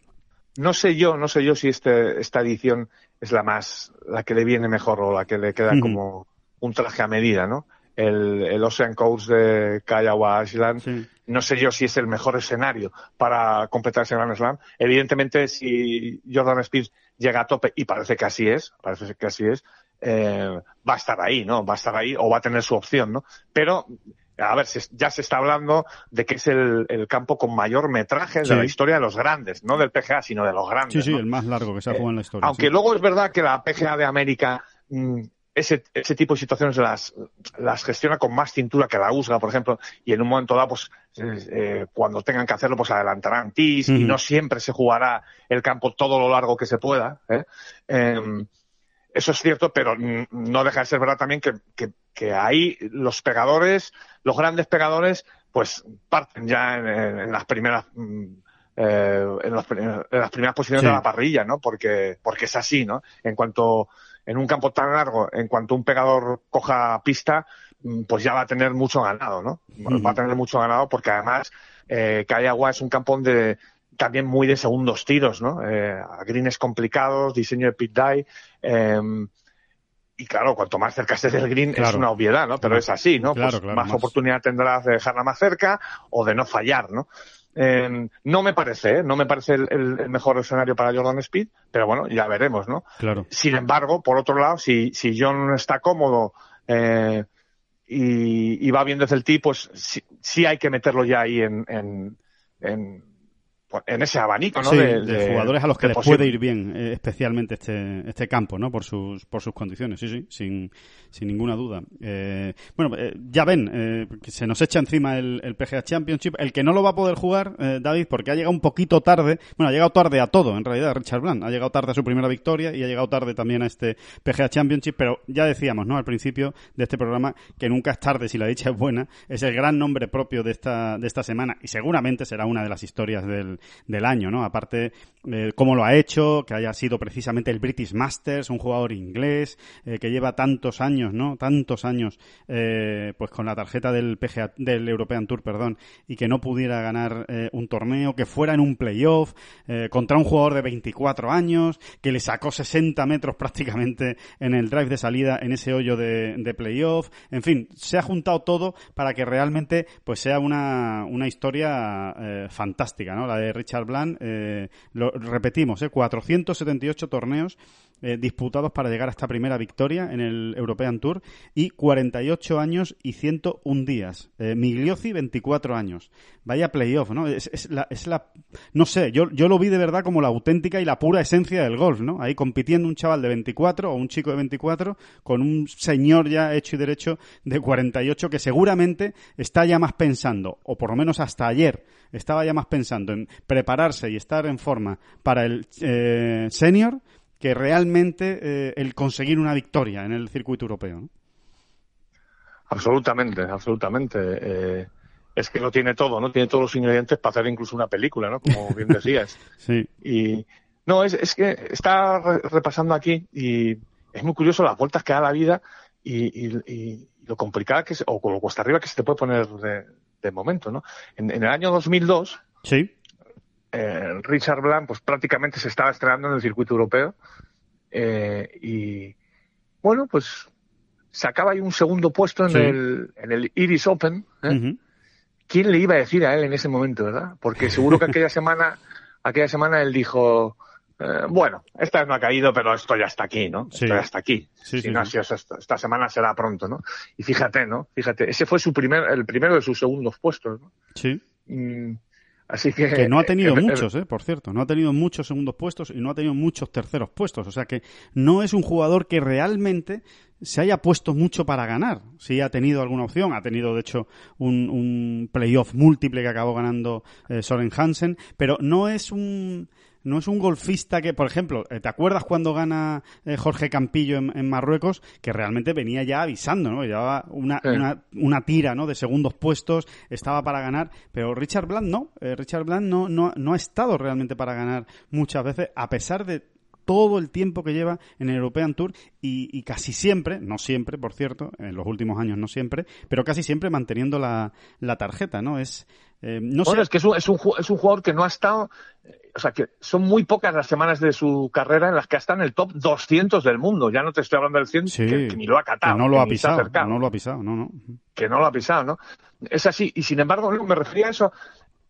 No sé yo, no sé yo si este, esta edición es la más, la que le viene mejor o la que le queda como un traje a medida, ¿no? El, el Ocean Coast de Kiowa Island no sé yo si es el mejor escenario para completar ese Grand Slam. Evidentemente, si Jordan Speed llega a tope, y parece que así es, parece que así es, eh, va a estar ahí, ¿no? Va a estar ahí o va a tener su opción, ¿no? Pero, a ver, ya se está hablando de que es el, campo con mayor metraje de la historia de los grandes, no del PGA, sino de los grandes. Sí, sí, el más largo que se ha jugado en la historia. Aunque luego es verdad que la PGA de América mm, ese, ese tipo de situaciones las, las gestiona con más cintura que la USGA, por ejemplo, y en un momento dado, pues, eh, cuando tengan que hacerlo, pues adelantarán TIS y no siempre se jugará el campo todo lo largo que se pueda. ¿eh? Em, eso es cierto, pero no deja de ser verdad también que, que, que ahí los pegadores, los grandes pegadores, pues parten ya en, las primeras mm, eh, en, las primeras posiciones de la parrilla, ¿no? Porque, porque es así, ¿no? En cuanto en un campo tan largo, en cuanto un pegador coja pista, mm, pues ya va a tener mucho ganado, ¿no? Va a tener mucho ganado porque además eh, Agua es un campo de también muy de segundos tiros, ¿no? Eh, greens complicados, diseño de pit die, em, y claro, cuanto más cerca estés del green es una obviedad, ¿no? Pero es así, ¿no? pues más, oportunidad tendrás de dejarla más cerca o de no fallar, ¿no? Eh, no me parece, ¿eh? no me parece el, mejor escenario para Jordan Speed, pero bueno, ya veremos, ¿no? Claro. Sin embargo, por otro lado, si, si John está cómodo eh, y, va bien desde el tee, pues sí, hay que meterlo ya ahí en, en, en en ese abanico, ¿no? de, jugadores a los que les puede ir bien, eh, especialmente este, este campo, ¿no? Por sus, por sus condiciones, sí, sí, sin, sin ninguna duda. Eh, bueno, eh, ya ven, eh, que se nos echa encima el, el, PGA Championship, el que no lo va a poder jugar, David, porque ha llegado un poquito tarde, bueno, ha llegado tarde a todo, en realidad, Richard Bland, ha llegado tarde a su primera victoria y ha llegado tarde también a este PGA Championship, pero ya decíamos, ¿no? Al principio de este programa, que nunca es tarde si la dicha es buena, es el gran nombre propio de esta, de esta semana y seguramente será una de las historias del, del año, ¿no? Aparte, eh, cómo lo ha hecho, que haya sido precisamente el British Masters, un jugador inglés, eh, que lleva tantos años, ¿no? Tantos años, eh, pues con la tarjeta del PGA, del European Tour, perdón, y que no pudiera ganar eh, un torneo, que fuera en un playoff, contra un jugador de 24 años, que le sacó 60 metros prácticamente en el drive de salida en ese hoyo de, playoff, en fin, se ha juntado todo para que realmente, pues sea una, una historia fantástica, ¿no? La de Richard Bland, lo repetimos, ¿eh? 478 torneos eh, disputados para llegar a esta primera victoria en el European Tour y 48 años y 101 días. Eh, Migliosi, 24 años. Vaya playoff, ¿no? Es, la, es la, no sé, yo, yo lo vi de verdad como la auténtica y la pura esencia del golf, ¿no? Ahí compitiendo un chaval de 24 o un chico de 24 con un señor ya hecho y derecho de 48 que seguramente está ya más pensando, o por lo menos hasta ayer, estaba ya más pensando en prepararse y estar en forma para el eh, senior que realmente eh, el conseguir una victoria en el circuito europeo. Absolutamente, absolutamente. Eh, es que lo tiene todo, ¿no? Tiene todos los ingredientes para hacer incluso una película, ¿no? Como bien decías. sí. Y no, es, es que está repasando aquí y es muy curioso las vueltas que da la vida y, lo complicada que es, o lo cuesta arriba que se te puede poner de, momento, ¿no? En, en, el año 2002, sí. Eh, Richard Blanc pues prácticamente se estaba estrenando en el circuito europeo eh, y bueno pues sacaba ahí un segundo puesto en, el, en el Iris Open ¿eh? ¿quién le iba a decir a él en ese momento verdad? porque seguro que aquella semana aquella semana él dijo bueno, esta vez no ha caído, pero esto ya está aquí, ¿no? Esto ya está aquí. si no ha sido esta, esta, semana será pronto, ¿no? Y fíjate, ¿no? Fíjate, ese fue su primer, el primero de sus segundos puestos, ¿no? Sí. Mm, Así que, que no ha tenido muchos, eh, por cierto, no ha tenido muchos segundos puestos y no ha tenido muchos terceros puestos. O sea que no es un jugador que realmente se haya puesto mucho para ganar. Sí ha tenido alguna opción, ha tenido de hecho un, un playoff múltiple que acabó ganando eh, Soren Hansen, pero no es un no es un golfista que, por ejemplo, eh, ¿te acuerdas cuando gana eh, Jorge Campillo en, Marruecos? Que realmente venía ya avisando, ¿no? Llevaba una, una, tira, ¿no? De segundos puestos, estaba para ganar, pero Richard Bland no. Eh, Richard Bland no, no, no ha estado realmente para ganar muchas veces, a pesar de todo el tiempo que lleva en el European Tour y, casi siempre, no siempre, por cierto, en los últimos años no siempre, pero casi siempre manteniendo la, la tarjeta, ¿no? Es, no sé. es que es un, es, un, es un jugador que no ha estado o sea, que son muy pocas las semanas de su carrera en las que está en el top 200 del mundo. Ya no te estoy hablando del 100, que, ni lo ha catado. Que no lo ha pisado, no lo ha pisado, no, no. Que no lo ha pisado, ¿no? Es así. Y sin embargo, me refería a eso.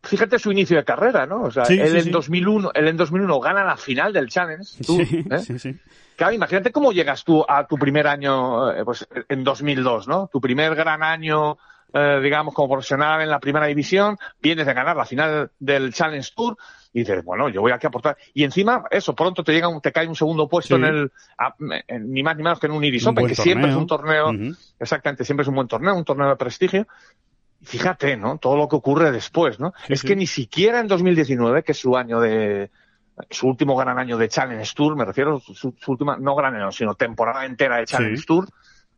Fíjate su inicio de carrera, ¿no? O sea, él, en 2001, él en 2001 gana la final del Challenge. Tú, ¿eh? sí, sí. Claro, imagínate cómo llegas tú a tu primer año, eh, pues en 2002, ¿no? Tu primer gran año eh, digamos, como profesional en la primera división, vienes de ganar la final del Challenge Tour y dices, bueno, yo voy aquí a aportar. Y encima, eso, pronto te llega te cae un segundo puesto en el, ni más ni menos que en un Iris Open, que siempre es un torneo, exactamente, siempre es un buen torneo, un torneo de prestigio. Fíjate, ¿no? Todo lo que ocurre después, ¿no? es que ni siquiera en 2019, que es su año de, su último gran año de Challenge Tour, me refiero, su, su última, no gran año, sino temporada entera de Challenge Tour,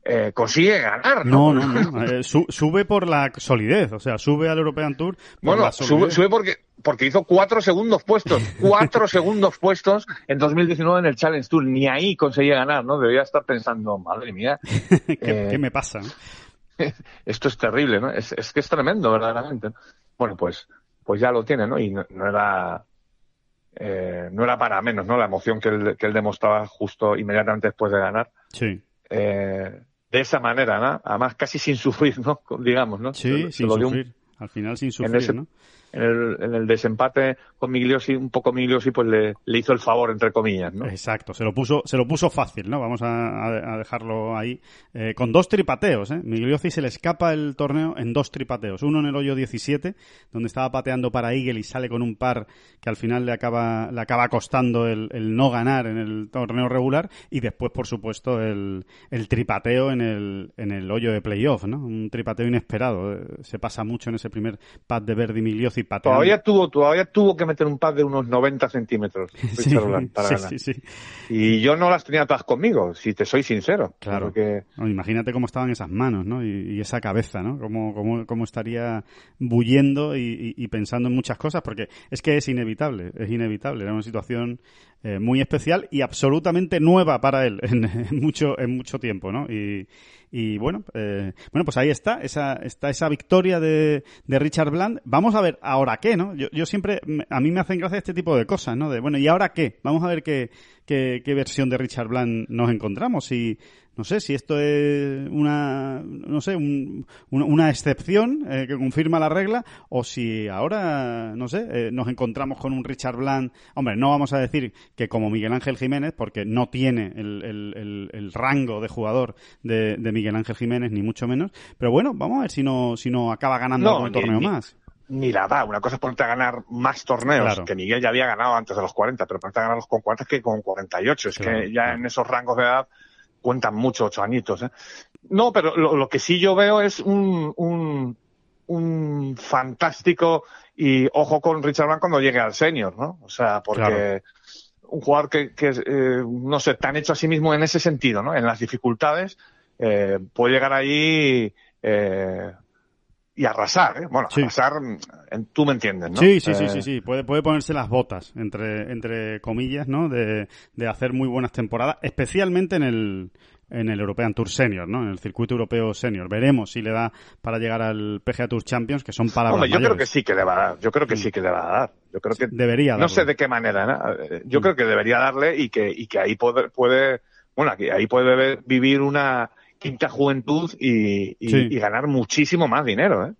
eh, consigue ganar. No, no, no. Eh, sube por la solidez, o sea, sube al European Tour. bueno, sube, porque, porque hizo cuatro segundos puestos, cuatro segundos puestos en 2019 en el Challenge Tour. Ni ahí conseguía ganar, ¿no? Debería estar pensando, madre mía. ¿Qué, ¿Qué, me pasa? Esto es terrible, ¿no? Es, es que es tremendo, verdaderamente. Bueno, pues, pues ya lo tiene, ¿no? Y no, era, eh, no era para menos, ¿no? La emoción que él, que él demostraba justo inmediatamente después de ganar. Sí. Eh, de esa manera, ¿no? Además, casi sin sufrir, ¿no? Digamos, ¿no? Sí, sin sufrir. Al final sin sufrir, en ese, ¿no? En el, desempate con Migliosi, un poco Migliosi, pues le, hizo el favor, entre comillas, ¿no? Exacto, se lo puso, se lo puso fácil, ¿no? Vamos a, dejarlo ahí. Eh, con dos tripateos, ¿eh? Migliosi se le escapa el torneo en dos tripateos. Uno en el hoyo 17, donde estaba pateando para Eagle y sale con un par que al final le acaba, le acaba costando el, no ganar en el torneo regular. Y después, por supuesto, el, el tripateo en el, en el hoyo de playoff, ¿no? Un tripateo inesperado. Eh, se pasa mucho en ese primer pad de Verdi Migliosi pateando. Todavía tuvo, todavía tuvo que meter un pad de unos 90 centímetros sí, para sí, sí, Y yo no las tenía todas conmigo, si te soy sincero. Claro. Porque... No, imagínate cómo estaban esas manos, ¿no? Y, y esa cabeza, ¿no? Cómo, cómo, cómo estaría bullendo y, y, y, pensando en muchas cosas, porque es que es inevitable, es inevitable. Era una situación eh, muy especial y absolutamente nueva para él en, en mucho, en mucho tiempo, ¿no? Y, y bueno, eh, bueno, pues ahí está, esa, está esa victoria de, de Richard Bland. Vamos a ver ahora qué, ¿no? Yo, yo siempre, a mí me hacen gracia este tipo de cosas, ¿no? De, bueno, ¿y ahora qué? Vamos a ver qué, qué, qué versión de Richard Bland nos encontramos. Y no sé si esto es una, no sé, un, una, una, excepción eh, que confirma la regla o si ahora, no sé, eh, nos encontramos con un Richard Bland. Hombre, no vamos a decir que como Miguel Ángel Jiménez, porque no tiene el, el, el, el rango de jugador de, de, Miguel Ángel Jiménez, ni mucho menos. Pero bueno, vamos a ver si no, si no acaba ganando no, algún torneo ni, más ni la da. Una cosa es ponerte a ganar más torneos, Claro. que Miguel ya había ganado antes de los 40, pero ponerte a ganarlos con 40 que con 48. Es Claro, que ya claro. en esos rangos de edad cuentan mucho ocho añitos. ¿eh? No, pero lo, lo, que sí yo veo es un, un, un fantástico y ojo con Richard Blanc cuando llegue al senior, ¿no? O sea, porque un jugador que, que eh, no sé, tan hecho a sí mismo en ese sentido, ¿no? En las dificultades, eh, puede llegar ahí eh, y arrasar, ¿eh? Bueno, Sí. arrasar, en- tú me entiendes, ¿no? Sí, sí, sí, Eh, sí, sí. Puede, puede ponerse las botas, entre, entre comillas, ¿no? De, de hacer muy buenas temporadas, especialmente en el, en el European Tour Senior, ¿no? En el circuito europeo senior. Veremos si le da para llegar al PGA Tour Champions, que son palabras Hombre, yo creo que sí que le va a dar. Yo creo que sí que le va a dar. Yo creo que Debería no darle. sé de qué manera, ¿no? Eh, Yo Mm. creo que debería darle y que y que ahí puede, puede bueno, aquí, ahí puede vivir una quinta juventud y, y, Sí. y ganar muchísimo más dinero, ¿eh?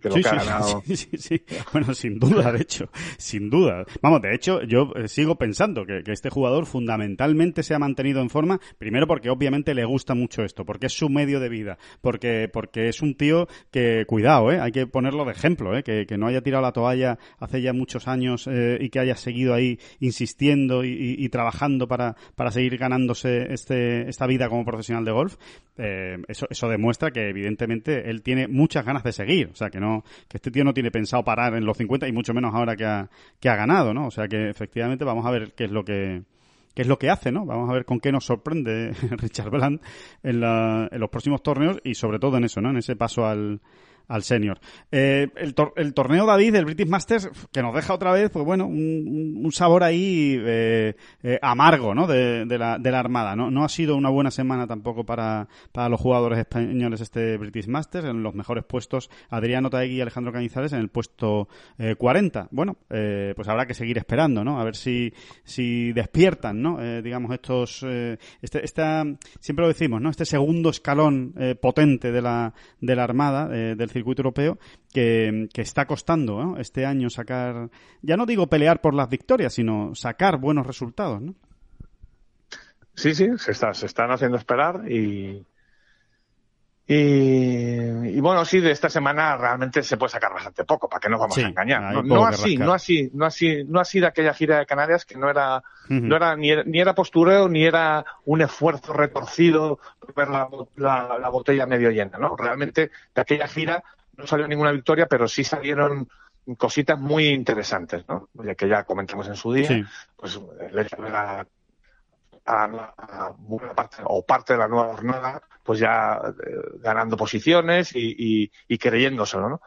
Que, lo sí, que ha sí, ganado. sí, sí, sí. Bueno, sin duda, de hecho, sin duda. Vamos, de hecho, yo eh, sigo pensando que, que este jugador fundamentalmente se ha mantenido en forma, primero porque obviamente le gusta mucho esto, porque es su medio de vida, porque, porque es un tío que, cuidado, eh, hay que ponerlo de ejemplo, eh, que, que no haya tirado la toalla hace ya muchos años eh, y que haya seguido ahí insistiendo y, y- y trabajando para, para seguir ganándose este, esta vida como profesional de golf, eh, eso, eso demuestra que evidentemente él tiene muchas ganas de seguir. O sea, que no, que este tío no tiene pensado parar en los 50 y mucho menos ahora que ha, que ha ganado, ¿no? O sea que efectivamente vamos a ver qué es lo que, qué es lo que hace, ¿no? Vamos a ver con qué nos sorprende Richard Bland en, la, en los próximos torneos y sobre todo en eso, ¿no? En ese paso al, al senior. Eh, el, tor el, torneo David del British Masters que nos deja otra vez, pues bueno, un, un sabor ahí eh, eh, amargo, ¿no? De, de, la, de la Armada. ¿no? no ha sido una buena semana tampoco para, para los jugadores españoles este British Masters. En los mejores puestos Adriano Taegui y Alejandro Cañizares en el puesto eh, 40. Bueno, eh, pues habrá que seguir esperando, ¿no? A ver si, si despiertan, ¿no? Eh, digamos estos, eh, este, esta, siempre lo decimos, ¿no? Este segundo escalón eh, potente de la, de la Armada, eh, del circuito europeo que, que está costando este año sacar, ya no digo pelear por las victorias, sino sacar buenos resultados, ¿no? Sí, sí, se, está, se están haciendo esperar y, y, y, bueno, sí, de esta semana realmente se puede sacar bastante poco, para que nos vamos sí, a engañar. No, no así, rascar. no así, no así, no así de aquella gira de Canarias que no era, uh -huh. no era ni, era ni era postureo ni era un esfuerzo retorcido por ver la, la, la, botella medio llena, ¿no? Realmente de aquella gira no salió ninguna victoria, pero sí salieron cositas muy interesantes, ¿no? Ya que ya comentamos en su día, sí. pues el hecho de la a, a, parte o parte de la nueva jornada, pues ya eh, ganando posiciones y, y, y, creyéndoselo, ¿no?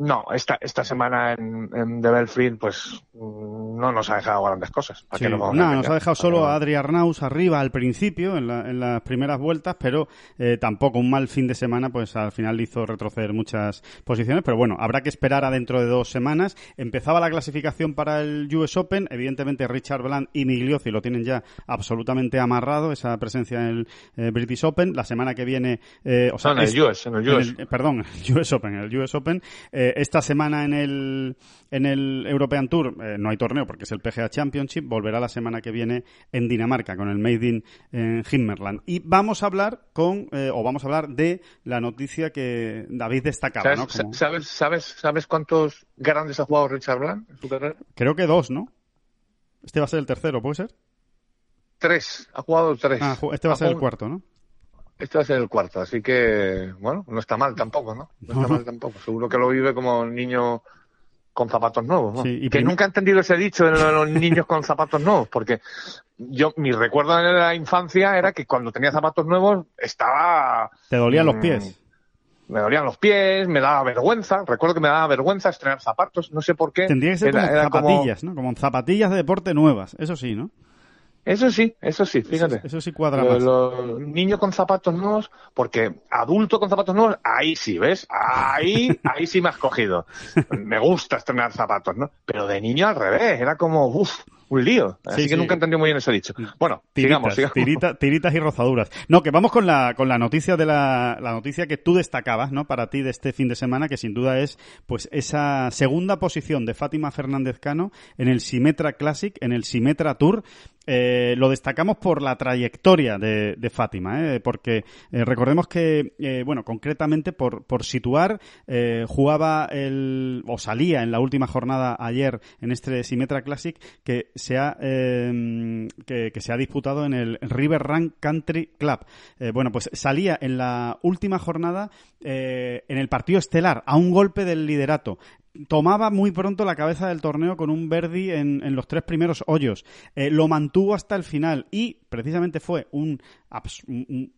No, esta, esta semana en, en The Belfry, pues no nos ha dejado grandes cosas. Sí. no, nos ha dejado solo a Adri Arnaus arriba al principio, en, la, en las primeras vueltas, pero eh, tampoco un mal fin de semana, pues al final hizo retroceder muchas posiciones. Pero bueno, habrá que esperar a dentro de dos semanas. Empezaba la clasificación para el US Open. Evidentemente, Richard Bland y Migliozzi lo tienen ya absolutamente amarrado, esa presencia en el eh, British Open. La semana que viene. Eh, o sea, no, en el US, en el US. En el, perdón, el US Open, el US Open. Eh, Eh, esta semana en el, en el European Tour eh, no hay torneo porque es el PGA Championship. Volverá la semana que viene en Dinamarca con el Made in en Himmerland. Y vamos a hablar con, eh, o vamos a hablar de la noticia que David destacaba. ¿Sabes, ¿sabes, sabes, ¿Sabes cuántos grandes ha jugado Richard Blanc en su carrera? Creo que dos, ¿no? Este va a ser el tercero, ¿puede ser? Tres, ha jugado tres. Ah, este va a ser el cuarto, ¿no? Este va a ser el cuarto, así que, bueno, no está mal tampoco, ¿no? No está mal tampoco. Seguro que lo vive como un niño con zapatos nuevos. ¿no? y que nunca he entendido ese dicho de los niños con zapatos nuevos, porque yo, mi recuerdo de la infancia era que cuando tenía zapatos nuevos estaba... Te dolían los mm, pies. Me dolían los pies, me daba vergüenza. Recuerdo que me daba vergüenza estrenar zapatos, no sé por qué. Tendría que ser como zapatillas, ¿no? Como zapatillas de deporte nuevas, eso sí, ¿no? Eso sí, eso sí, fíjate. Eso, sí cuadra más. Los niños con zapatos nuevos, porque adulto con zapatos nuevos, ahí sí, ¿ves? Ahí, ahí sí me has cogido. Me gusta estrenar zapatos, ¿no? Pero de niño al revés, era como, uff, un lío. Así que nunca entendí muy bien ese dicho. Bueno, tiritas, sigamos, tiritas y rozaduras. No, que vamos con la, con la noticia de la, la noticia que tú destacabas, ¿no? Para ti de este fin de semana, que sin duda es, pues, esa segunda posición de Fátima Fernández Cano en el Simetra Classic, en el Simetra Tour, eh, lo destacamos por la trayectoria de, Fátima, ¿eh? porque eh, recordemos que, eh, bueno, concretamente por, por situar, jugaba el, o salía en la última jornada ayer en este Simetra Classic que se ha, que, que, se ha disputado en el River Run Country Club. bueno, pues salía en la última jornada en el partido estelar a un golpe del liderato tomaba muy pronto la cabeza del torneo con un Verdi en, los tres primeros hoyos. Eh, lo mantuvo hasta el final y precisamente fue un,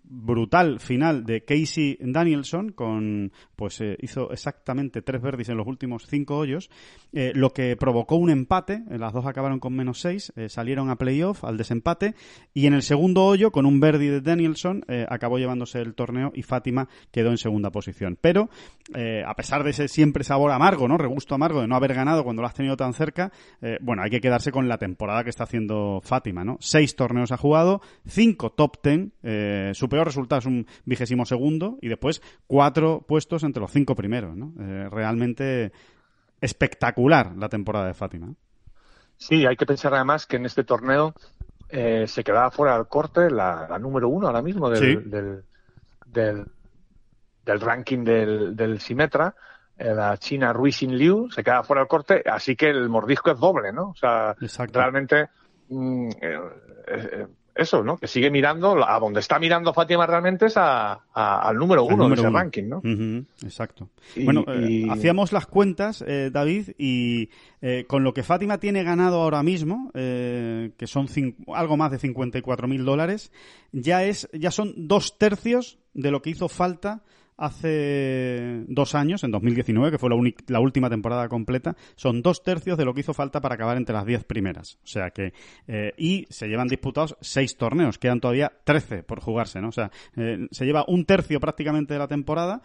brutal final de Casey Danielson con pues eh, hizo exactamente tres verdis en los últimos cinco hoyos eh, lo que provocó un empate las dos acabaron con menos seis salieron a playoff al desempate y en el segundo hoyo con un verdi de Danielson acabó llevándose el torneo y Fátima quedó en segunda posición pero a pesar de ese siempre sabor amargo no regusto amargo de no haber ganado cuando lo has tenido tan cerca, eh, bueno, hay que quedarse con la temporada que está haciendo Fátima, ¿no? Seis torneos ha jugado, cinco top ten, eh, su peor resultado es un vigésimo segundo y después cuatro puestos entre los cinco primeros, ¿no? Eh, realmente espectacular la temporada de Fátima. Sí, hay que pensar además que en este torneo se quedaba fuera del corte la, número uno ahora mismo del, del, del, ranking del, del Simetra eh, la China Ruixin Liu se queda fuera del corte, así que el mordisco es doble, ¿no? O sea, realmente mm, eh, eh, eso, ¿no? Que sigue mirando, a donde está mirando Fátima realmente es a, al número uno de ese ranking, ¿no? exacto. bueno, hacíamos las cuentas, David, y con lo que Fátima tiene ganado ahora mismo, que son algo más de 54 mil dólares, ya es, ya son dos tercios de lo que hizo falta hace dos años, en 2019, que fue la, la, última temporada completa, son dos tercios de lo que hizo falta para acabar entre las diez primeras. O sea que, eh, y se llevan disputados seis torneos, quedan todavía trece por jugarse, ¿no? O sea, eh, se lleva un tercio prácticamente de la temporada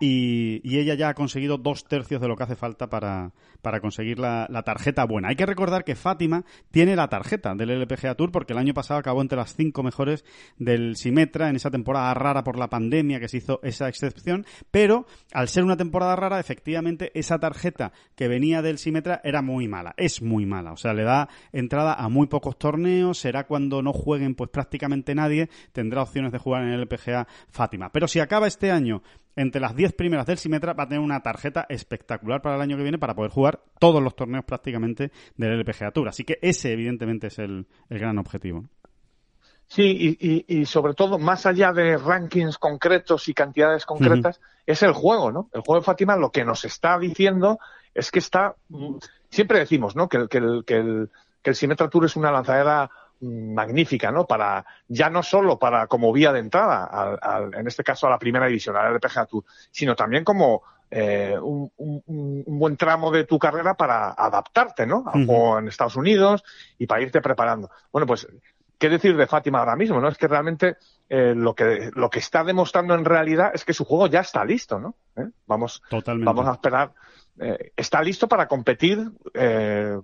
y, ella ya ha conseguido dos tercios de lo que hace falta para, para conseguir la, la, tarjeta buena. Hay que recordar que Fátima tiene la tarjeta del LPGA Tour porque el año pasado acabó entre las cinco mejores del Simetra en esa temporada rara por la pandemia que se hizo esa excepción, pero al ser una temporada rara, efectivamente esa tarjeta que venía del Simetra era muy mala, es muy mala, o sea, le da entrada a muy pocos torneos, será cuando no jueguen pues prácticamente nadie, tendrá opciones de jugar en el LPGA Fátima. Pero si acaba este año entre las 10 primeras del Simetra va a tener una tarjeta espectacular para el año que viene para poder jugar todos los torneos prácticamente del LPGA Tour. Así que ese evidentemente es el, gran objetivo. Sí, y, sobre todo, más allá de rankings concretos y cantidades concretas, es el juego, ¿no? El juego de Fátima lo que nos está diciendo es que está, siempre decimos, ¿no? Que, que, el, que, el, que el Simetra Tour es una lanzadera magnífica, ¿no? Para, ya no solo para como vía de entrada, al, en este caso a la primera división, a la LPGA Tour, sino también como eh, un, un, buen tramo de tu carrera para adaptarte, ¿no? A en Estados Unidos y para irte preparando. Bueno, pues, ¿qué decir de Fátima ahora mismo, no? Es que realmente eh, lo que lo que está demostrando en realidad es que su juego ya está listo, ¿no? ¿Eh? Vamos, vamos a esperar. Eh, está listo para competir eh,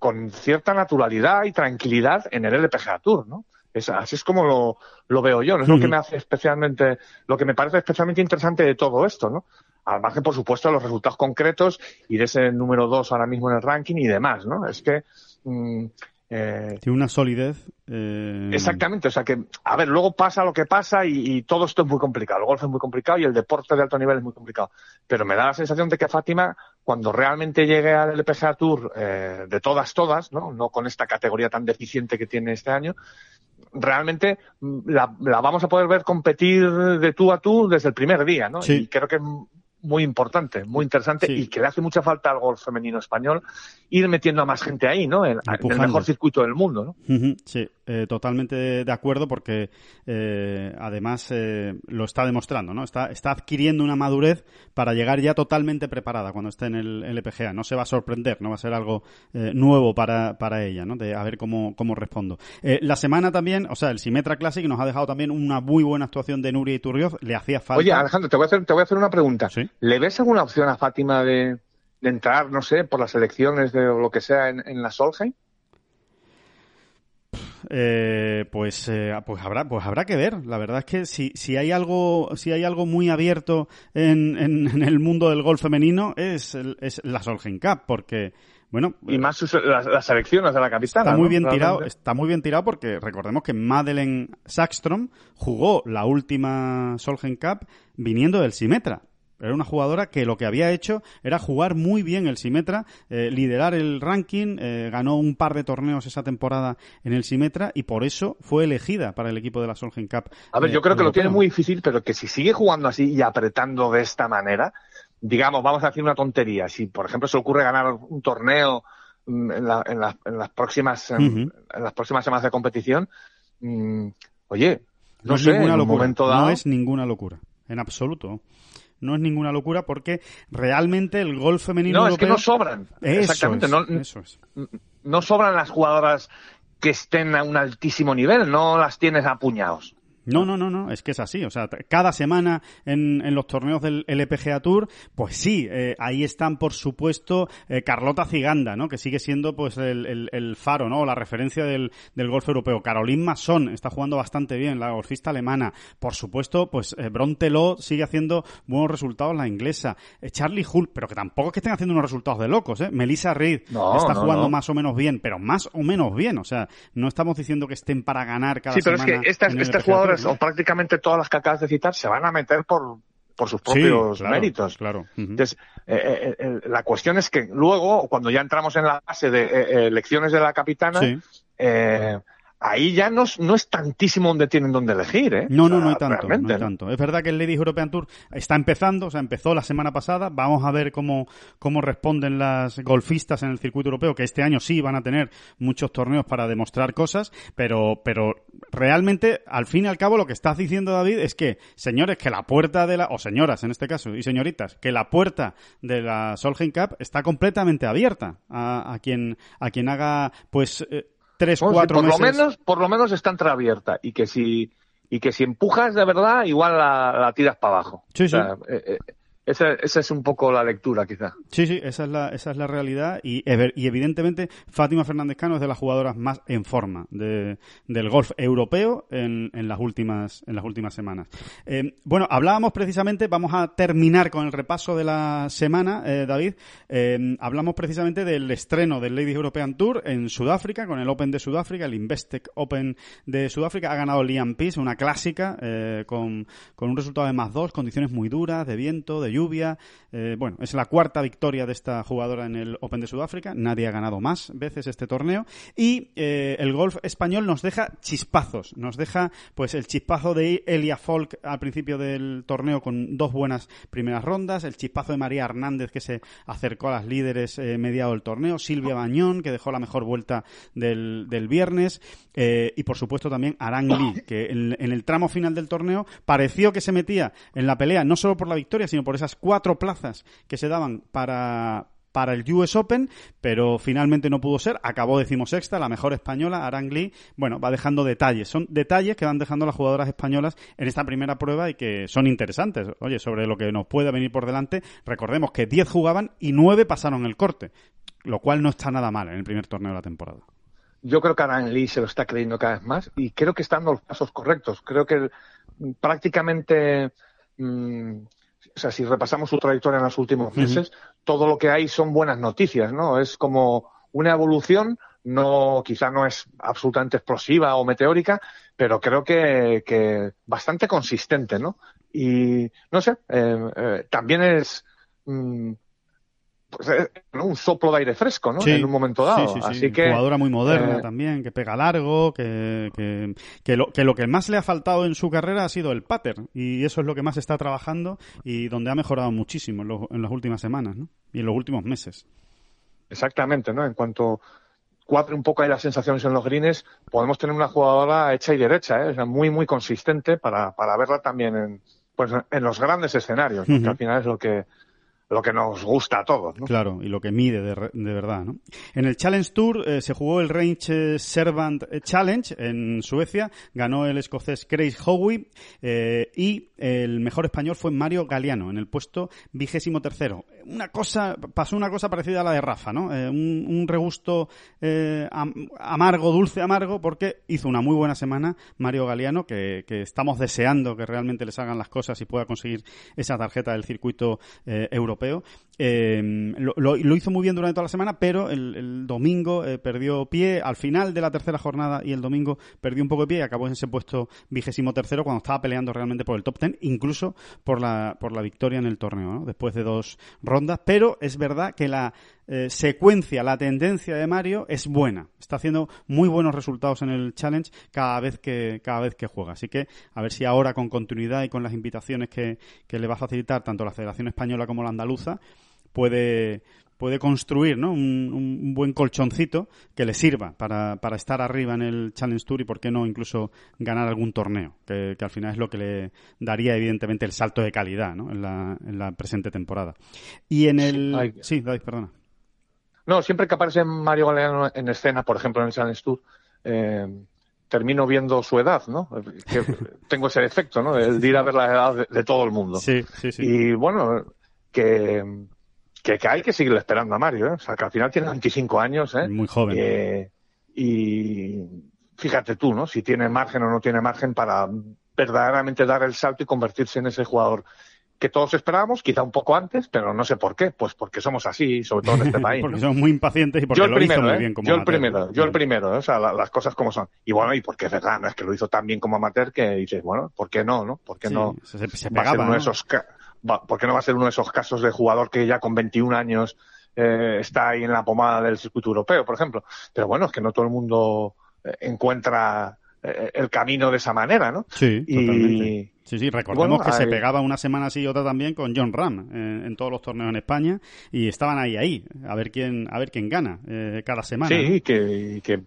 con cierta naturalidad y tranquilidad en el LPGA Tour, ¿no? Es, así es como lo, lo veo yo, ¿no? es lo que me hace especialmente, lo que me parece especialmente interesante de todo esto, ¿no? al margen, por supuesto, de los resultados concretos y de ese número dos ahora mismo en el ranking y demás, ¿no? Es que mm, eh, Tiene una solidez. Eh... Exactamente, o sea que, a ver, luego pasa lo que pasa y, todo esto es muy complicado. El golf es muy complicado y el deporte de alto nivel es muy complicado. Pero me da la sensación de que Fátima, cuando realmente llegue al LPGA Tour eh, de todas, todas, ¿no? no con esta categoría tan deficiente que tiene este año, realmente mm, la, la, vamos a poder ver competir de tú a tú desde el primer día, ¿no? Sí. Y creo que muy importante, muy interesante y que le hace mucha falta al golf femenino español ir metiendo a más gente ahí, ¿no? En, el mejor circuito del mundo, ¿no? Sí, eh, totalmente de acuerdo porque eh, además eh, lo está demostrando, ¿no? Está, está adquiriendo una madurez para llegar ya totalmente preparada cuando esté en el LPGA. No se va a sorprender, no va a ser algo nuevo para, para ella, ¿no? De a ver cómo, cómo respondo. la semana también, o sea, el Simetra Classic nos ha dejado también una muy buena actuación de Nuria Iturrioz. Le hacía falta. Oye, Alejandro, te voy a hacer, te voy a hacer una pregunta. ¿Le ves alguna opción a Fátima de, entrar, no sé, por las elecciones de lo que sea en, la Solheim? Eh, pues eh, pues habrá pues habrá que ver la verdad es que si, si hay algo si hay algo muy abierto en, en, el mundo del golf femenino es, es la Solheim Cup porque bueno, y más las, elecciones de la capitana. Está muy bien tirado, está muy bien tirado porque recordemos que Madeleine Sackstrom jugó la última Solheim Cup viniendo del Simetra. Era una jugadora que lo que había hecho era jugar muy bien el Simetra, eh, liderar el ranking, eh, ganó un par de torneos esa temporada en el Simetra y por eso fue elegida para el equipo de la Solheim Cup. A ver, yo creo que lo tiene muy difícil, pero que si sigue jugando así y apretando de esta manera, digamos, vamos a decir una tontería. Si, por ejemplo, se ocurre ganar un torneo mm, en, las próximas en, las próximas semanas de competición, mm, oye, no, sé, en un momento dado... No es ninguna locura, en absoluto no es ninguna locura porque realmente el golf femenino. No, es que no sobran. Exactamente. no, no sobran las jugadoras que estén a un altísimo nivel, no las tienes a puñados. No, no, no, no, es que es así. O sea, cada semana en, en los torneos del LPGA Tour, pues sí, eh, ahí están, por supuesto, eh, Carlota Ciganda, ¿no? Que sigue siendo, pues, el, el, faro, ¿no? La referencia del, del golf europeo. Caroline Masson está jugando bastante bien, la golfista alemana. Por supuesto, pues, eh, Bronteló sigue haciendo buenos resultados, la inglesa. Charlie Hull, pero que tampoco es que estén haciendo unos resultados de locos, ¿eh? Melissa Reid está jugando más o menos bien, pero más o menos bien. O sea, no estamos diciendo que estén para ganar cada semana. Sí, pero es que estas, estas jugadoras o prácticamente todas las que acabas de citar se van a meter por, por sus propios méritos. Claro. Entonces, eh, eh, eh, la cuestión es que luego, cuando ya entramos en la fase de elecciones de la capitana, ahí ya no, no es tantísimo donde tienen donde elegir, ¿eh? No, no, no hay tanto, no hay tanto. Es verdad que el Ladies European Tour está empezando, o sea, empezó la semana pasada. Vamos a ver cómo, cómo responden las golfistas en el circuito europeo, que este año sí van a tener muchos torneos para demostrar cosas, pero, pero realmente, al fin y al cabo, lo que estás diciendo, David, es que, señores, que la puerta de la, o señoras en este caso, y señoritas, que la puerta de la Solheim Cup está completamente abierta a, a quien, a quien haga, pues, eh, tres, cuatro por Lo menos, por lo menos está entreabierta y que si y que si empujas de verdad, igual la, tiras para abajo. Sí, sí. Eh, eh, esa, esa, es un poco la lectura, quizá. Sí, sí, esa es la, esa es la realidad. Y, y evidentemente, Fátima Fernández Cano es de las jugadoras más en forma de, del golf europeo en, en, las últimas, en las últimas semanas. Eh, bueno, hablábamos precisamente, vamos a terminar con el repaso de la semana, eh, David. Eh, hablamos precisamente del estreno del Ladies European Tour en Sudáfrica, con el Open de Sudáfrica, el Investec Open de Sudáfrica. Ha ganado Liam Peace, una clásica, con, con un resultado de más dos, condiciones muy duras, de viento, de lluvia. Eh, bueno, es la cuarta victoria de esta jugadora en el Open de Sudáfrica. Nadie ha ganado más veces este torneo. Y eh, el golf español nos deja chispazos. Nos deja pues el chispazo de Elia Folk al principio del torneo con dos buenas primeras rondas. El chispazo de María Hernández que se acercó a las líderes eh, mediado del torneo. Silvia Bañón que dejó la mejor vuelta del, del viernes. y por supuesto también Arang Lee que en, en el tramo final del torneo pareció que se metía en la pelea no solo por la victoria sino por esas cuatro plazas que se daban para, para el US Open, pero finalmente no pudo ser. Acabó decimosexta, la mejor española, Arangli. Bueno, va dejando detalles. Son detalles que van dejando las jugadoras españolas en esta primera prueba y que son interesantes. Oye, sobre lo que nos puede venir por delante, recordemos que 10 jugaban y 9 pasaron el corte, lo cual no está nada mal en el primer torneo de la temporada. Yo creo que Arangli se lo está creyendo cada vez más y creo que están dando los pasos correctos. Creo que prácticamente... Mm, o sea, si repasamos su trayectoria en los últimos meses, todo lo que hay son buenas noticias, ¿no? Es como una evolución, no, quizá no es absolutamente explosiva o meteórica, pero creo que, que bastante consistente, ¿no? Y, no sé, eh, eh, también es, mm, pues, eh, un soplo de aire fresco, ¿no? en un momento dado. Así que, Jugadora muy moderna eh, también, que pega largo, que, que, lo, que lo que más le ha faltado en su carrera ha sido el pattern. Y eso es lo que más está trabajando y donde ha mejorado muchísimo en, en las últimas semanas, ¿no? Y en los últimos meses. Exactamente, ¿no? En cuanto cuadre un poco ahí las sensaciones en los greens, podemos tener una jugadora hecha y derecha, ¿eh? O sea, muy, muy consistente para, para verla también en, pues, en los grandes escenarios, que al final es lo que, lo que nos gusta a todos. ¿no? Claro, y lo que mide de, de verdad. ¿no? En el Challenge Tour eh, se jugó el Range Servant Challenge en Suecia, ganó el escocés Craig Howie eh, y el mejor español fue Mario Galeano en el puesto vigésimo tercero. Una cosa, pasó una cosa parecida a la de Rafa, ¿no? Eh, un, regusto eh, amargo, dulce amargo, porque hizo una muy buena semana Mario Galeano, que, estamos deseando que realmente les hagan las cosas y pueda conseguir esa tarjeta del circuito eh, europeo. Lo, hizo muy bien durante toda la semana, pero el, el domingo perdió pie al final de la tercera jornada y el domingo perdió un poco de pie y acabó en ese puesto vigésimo tercero cuando estaba peleando realmente por el top ten incluso por la, por la victoria en el torneo, ¿no? después de dos rondas, pero es verdad que la eh, secuencia, la tendencia de Mario es buena. Está haciendo muy buenos resultados en el challenge cada vez que, cada vez que juega. Así que a ver si ahora con continuidad y con las invitaciones que, que le va a facilitar tanto la Federación Española como la Andaluza, puede, puede construir ¿no? un, un, buen colchoncito que le sirva para, para, estar arriba en el Challenge Tour y, por qué no, incluso ganar algún torneo, que, que, al final es lo que le daría, evidentemente, el salto de calidad ¿no? en, la, en la presente temporada. Y en el... Ay. Sí, David, perdona. No, siempre que aparece Mario Galeano en escena, por ejemplo, en el Challenge Tour, eh, termino viendo su edad, ¿no? Que tengo ese efecto, ¿no? El de ir a ver la edad de, de todo el mundo. Sí, sí, sí. Y bueno, que que, que, hay que seguir esperando a Mario, ¿eh? O sea, que al final tiene 25 años, ¿eh? Muy joven. Eh, y fíjate tú, ¿no? Si tiene margen o no tiene margen para verdaderamente dar el salto y convertirse en ese jugador que todos esperábamos, quizá un poco antes, pero no sé por qué, pues porque somos así, sobre todo en este país. porque ¿no? somos muy impacientes y porque yo el lo primero, hizo muy ¿eh? bien como Yo el amateur. primero, yo el primero, ¿eh? o sea, la, las cosas como son. Y bueno, y porque es verdad, no es que lo hizo tan bien como amateur que dices, bueno, ¿por qué no, no? ¿Por qué Sí, no? se, se va a ser pegaba, uno ¿no? de esos ca- va- ¿Por qué no va a ser uno de esos casos de jugador que ya con 21 años eh, está ahí en la pomada del circuito europeo, por ejemplo? Pero bueno, es que no todo el mundo eh, encuentra eh, el camino de esa manera, ¿no? Sí, totalmente. Sí, sí, recordemos bueno, que se pegaba una semana así y otra también con John Ram eh, en todos los torneos en España y estaban ahí ahí a ver quién a ver quién gana eh, cada semana. ¿no? Sí, que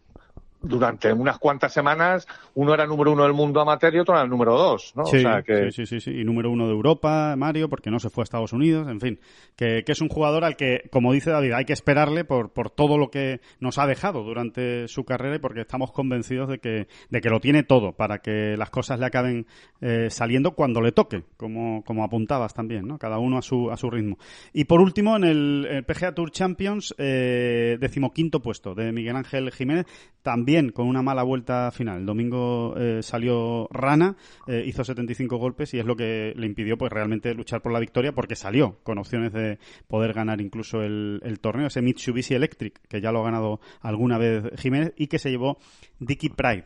durante unas cuantas semanas uno era número uno del mundo amateur y otro era el número dos, ¿no? Sí, o sea que sí, sí, sí, sí. Y número uno de Europa, Mario, porque no se fue a Estados Unidos, en fin. Que, que es un jugador al que, como dice David, hay que esperarle por, por todo lo que nos ha dejado durante su carrera y porque estamos convencidos de que, de que lo tiene todo para que las cosas le acaben eh, saliendo cuando le toque, como, como apuntabas también, ¿no? Cada uno a su, a su ritmo. Y por último, en el, el PGA Tour Champions, eh, decimoquinto puesto de Miguel Ángel Jiménez, también con una mala vuelta final. El domingo eh, salió Rana, eh, hizo 75 golpes y es lo que le impidió pues realmente luchar por la victoria porque salió con opciones de poder ganar incluso el, el torneo, ese Mitsubishi Electric, que ya lo ha ganado alguna vez Jiménez y que se llevó Dicky Pride.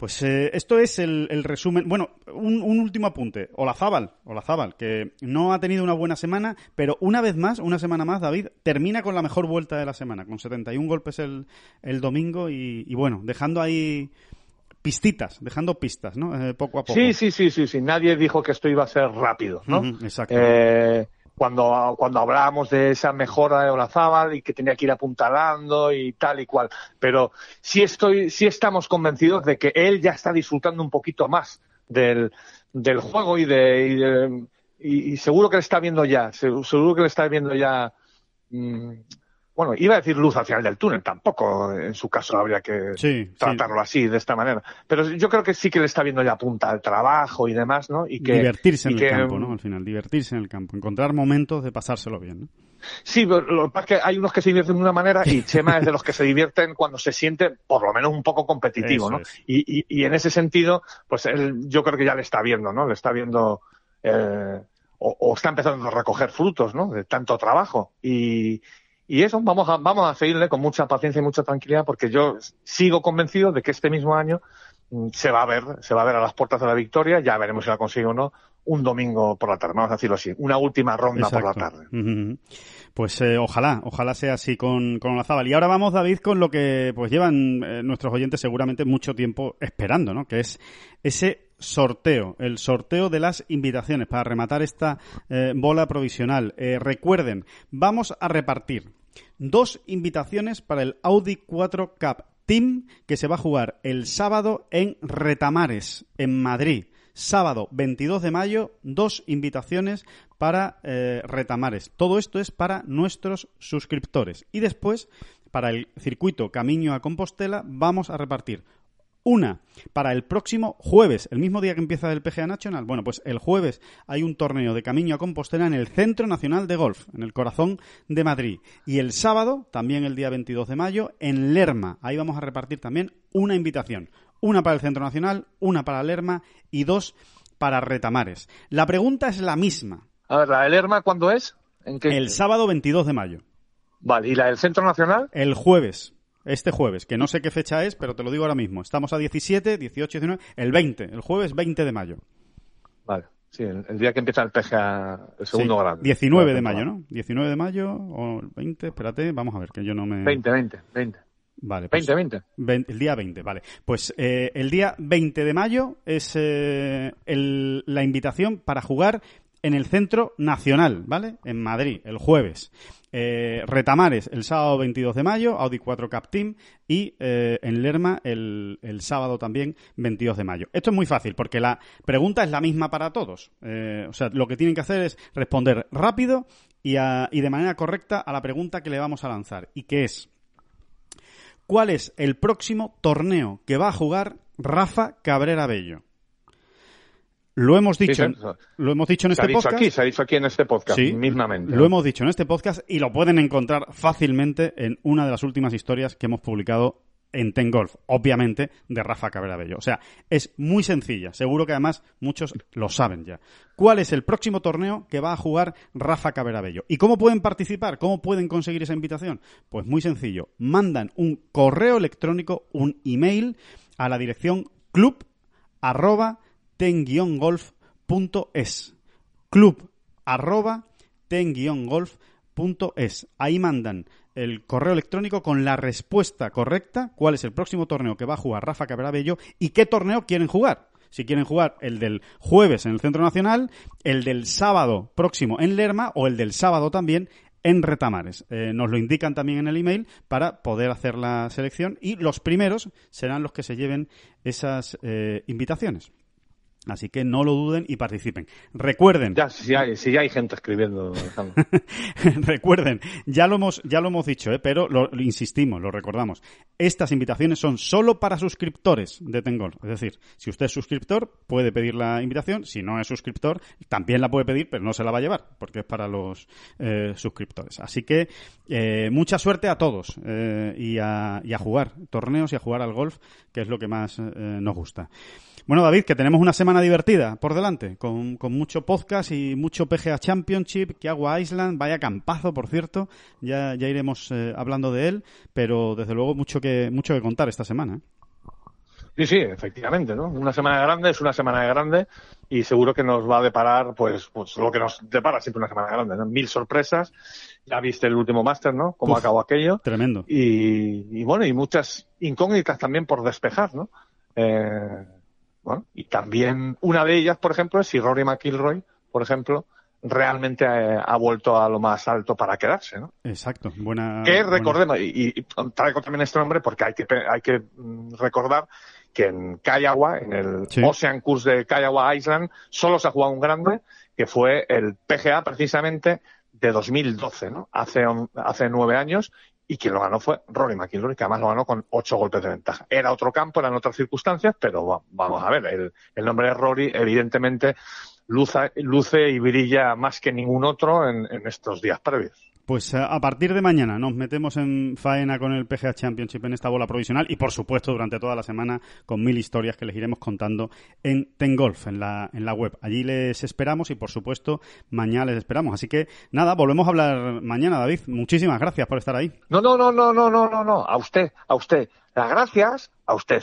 Pues eh, esto es el, el resumen. Bueno, un, un, último apunte. Olazábal, Olazábal, que no ha tenido una buena semana, pero una vez más, una semana más, David, termina con la mejor vuelta de la semana, con 71 golpes el, el domingo y, y, bueno, dejando ahí pistitas, dejando pistas, ¿no? Eh, poco a poco. Sí, sí, sí, sí, sí. Nadie dijo que esto iba a ser rápido, ¿no? Uh -huh, exacto. Eh, cuando, cuando hablábamos de esa mejora de Olazábal y que tenía que ir apuntalando y tal y cual. Pero sí estoy, sí estamos convencidos de que él ya está disfrutando un poquito más del, del juego y de, y, de, y, seguro que le está viendo ya, seguro que le está viendo ya, mmm, bueno, iba a decir luz al final del túnel, tampoco en su caso habría que sí, tratarlo sí. así, de esta manera. Pero yo creo que sí que le está viendo ya punta al trabajo y demás, ¿no? Y que, divertirse en el campo, ¿no? Al final, divertirse en el campo, encontrar momentos de pasárselo bien, ¿no? Sí, pero lo que pasa es que hay unos que se divierten de una manera y Chema es de los que se divierten cuando se siente por lo menos un poco competitivo, Eso ¿no? Y, y, y, en ese sentido, pues él, yo creo que ya le está viendo, ¿no? Le está viendo eh, o, está empezando a recoger frutos, ¿no? De tanto trabajo. Y, y eso, vamos a, vamos a seguirle con mucha paciencia y mucha tranquilidad, porque yo sigo convencido de que este mismo año mm, se va a ver, se va a ver a las puertas de la victoria, ya veremos si la consigue o no, un domingo por la tarde, vamos a decirlo así, una última ronda por la tarde. Pues eh, ojalá, ojalá sea así con, con la Zabal. Y ahora vamos, David, con lo que pues llevan eh, nuestros oyentes seguramente mucho tiempo esperando, ¿no? Que es ese sorteo, el sorteo de las invitaciones para rematar esta eh, bola provisional. recuerden, vamos a repartir dos invitaciones para el Audi 4 Cup Team que se va a jugar el sábado en Retamares, en Madrid sábado 22 de mayo, dos invitaciones para eh, retamares. Todo esto es para nuestros suscriptores. Y después, para el circuito Camino a Compostela, vamos a repartir una para el próximo jueves, el mismo día que empieza el PGA Nacional. Bueno, pues el jueves hay un torneo de Camino a Compostela en el Centro Nacional de Golf, en el corazón de Madrid. Y el sábado, también el día 22 de mayo, en Lerma. Ahí vamos a repartir también una invitación. Una para el Centro Nacional, una para Lerma y dos para Retamares. La pregunta es la misma. A ver, ¿la de Lerma cuándo es? El sábado 22 de mayo. Vale, ¿y la del Centro Nacional? El jueves. Este jueves, que no sé qué fecha es, pero te lo digo ahora mismo. Estamos a 17, 18, 19, el 20, el jueves 20 de mayo. Vale, sí, el, día que empieza el PGA, el segundo grande. 19 de mayo, ¿no? 19 de mayo o 20, espérate, vamos a ver, que yo no me... 20, 20, 20. Vale. 20, pues 20. El día 20, vale. Pues eh, el día 20 de mayo es eh, la invitación para jugar en el Centro Nacional, ¿vale? En Madrid, el jueves. Eh, Retamares el sábado 22 de mayo, Audi 4 Cup Team y en Lerma el, sábado también 22 de mayo. Esto es muy fácil porque la pregunta es la misma para todos. o sea, lo que tienen que hacer es responder rápido y, y de manera correcta a la pregunta que le vamos a lanzar y que es cuál es el próximo torneo que va a jugar Rafa Cabrera Bello. Lo hemos dicho, lo hemos dicho en este podcast. Aquí, se ha dicho aquí en este podcast, mismamente. Lo hemos dicho en este podcast y lo pueden encontrar fácilmente en una de las últimas historias que hemos publicado en Ten Golf, obviamente, de Rafa Cabrera Bello. O sea, es muy sencilla. Seguro que además muchos lo saben ya. ¿Cuál es el próximo torneo que va a jugar Rafa Cabrera Bello? ¿Y cómo pueden participar? ¿Cómo pueden conseguir esa invitación? Pues muy sencillo. Mandan un correo electrónico, un email a la dirección club arroba ten-golf.es. Club arroba ten-golf.es. Ahí mandan el correo electrónico con la respuesta correcta, cuál es el próximo torneo que va a jugar Rafa Cabrabello y qué torneo quieren jugar. Si quieren jugar el del jueves en el Centro Nacional, el del sábado próximo en Lerma o el del sábado también en Retamares. Eh, nos lo indican también en el email para poder hacer la selección y los primeros serán los que se lleven esas eh, invitaciones. Así que no lo duden y participen. Recuerden. Ya, si hay, si hay gente escribiendo. Recuerden, ya lo hemos, ya lo hemos dicho, ¿eh? pero lo, insistimos, lo recordamos. Estas invitaciones son solo para suscriptores de Tengol. Es decir, si usted es suscriptor, puede pedir la invitación. Si no es suscriptor, también la puede pedir, pero no se la va a llevar, porque es para los eh, suscriptores. Así que eh, mucha suerte a todos eh, y a, y, a, jugar torneos y a jugar al golf, que es lo que más nos gusta. Bueno, David, que tenemos una semana divertida por delante, con, mucho podcast y mucho PGA Championship, que agua Island, vaya campazo, por cierto, ya, ya iremos eh, hablando de él, pero desde luego mucho que, mucho que contar esta semana. ¿eh? Sí, sí, efectivamente, ¿no? Una semana grande es una semana grande y seguro que nos va a deparar, pues, pues lo que nos depara siempre una semana grande, ¿no? Mil sorpresas. Ya viste el último máster, ¿no? Cómo acabó aquello. Tremendo. Y, y, bueno, y muchas incógnitas también por despejar, ¿no? Eh, y también una de ellas, por ejemplo, es si Rory McIlroy, por ejemplo, realmente ha, vuelto a lo más alto para quedarse, ¿no? Exacto, buena. Que recordemos, y, traigo también este nombre porque hay que, hay que mm, recordar que en Kiowa, en el Ocean Course de Kiowa Island, solo se ha jugado un grande, que fue el PGA precisamente de 2012, ¿no? Hace, hace nueve años, y quien lo ganó fue Rory McIlroy, que además lo ganó con ocho golpes de ventaja. Era otro campo, eran otras circunstancias, pero vamos a ver, el, el nombre de Rory evidentemente luce, luce y brilla más que ningún otro en, estos días previos. Pues a partir de mañana nos metemos en faena con el PGA Championship en esta bola provisional y por supuesto durante toda la semana con mil historias que les iremos contando en Tengolf, en la, en la web. Allí les esperamos y por supuesto mañana les esperamos. Así que nada, volvemos a hablar mañana, David. Muchísimas gracias por estar ahí. No, no, no, no, no, no, no, no. A usted, a usted. Las gracias a usted.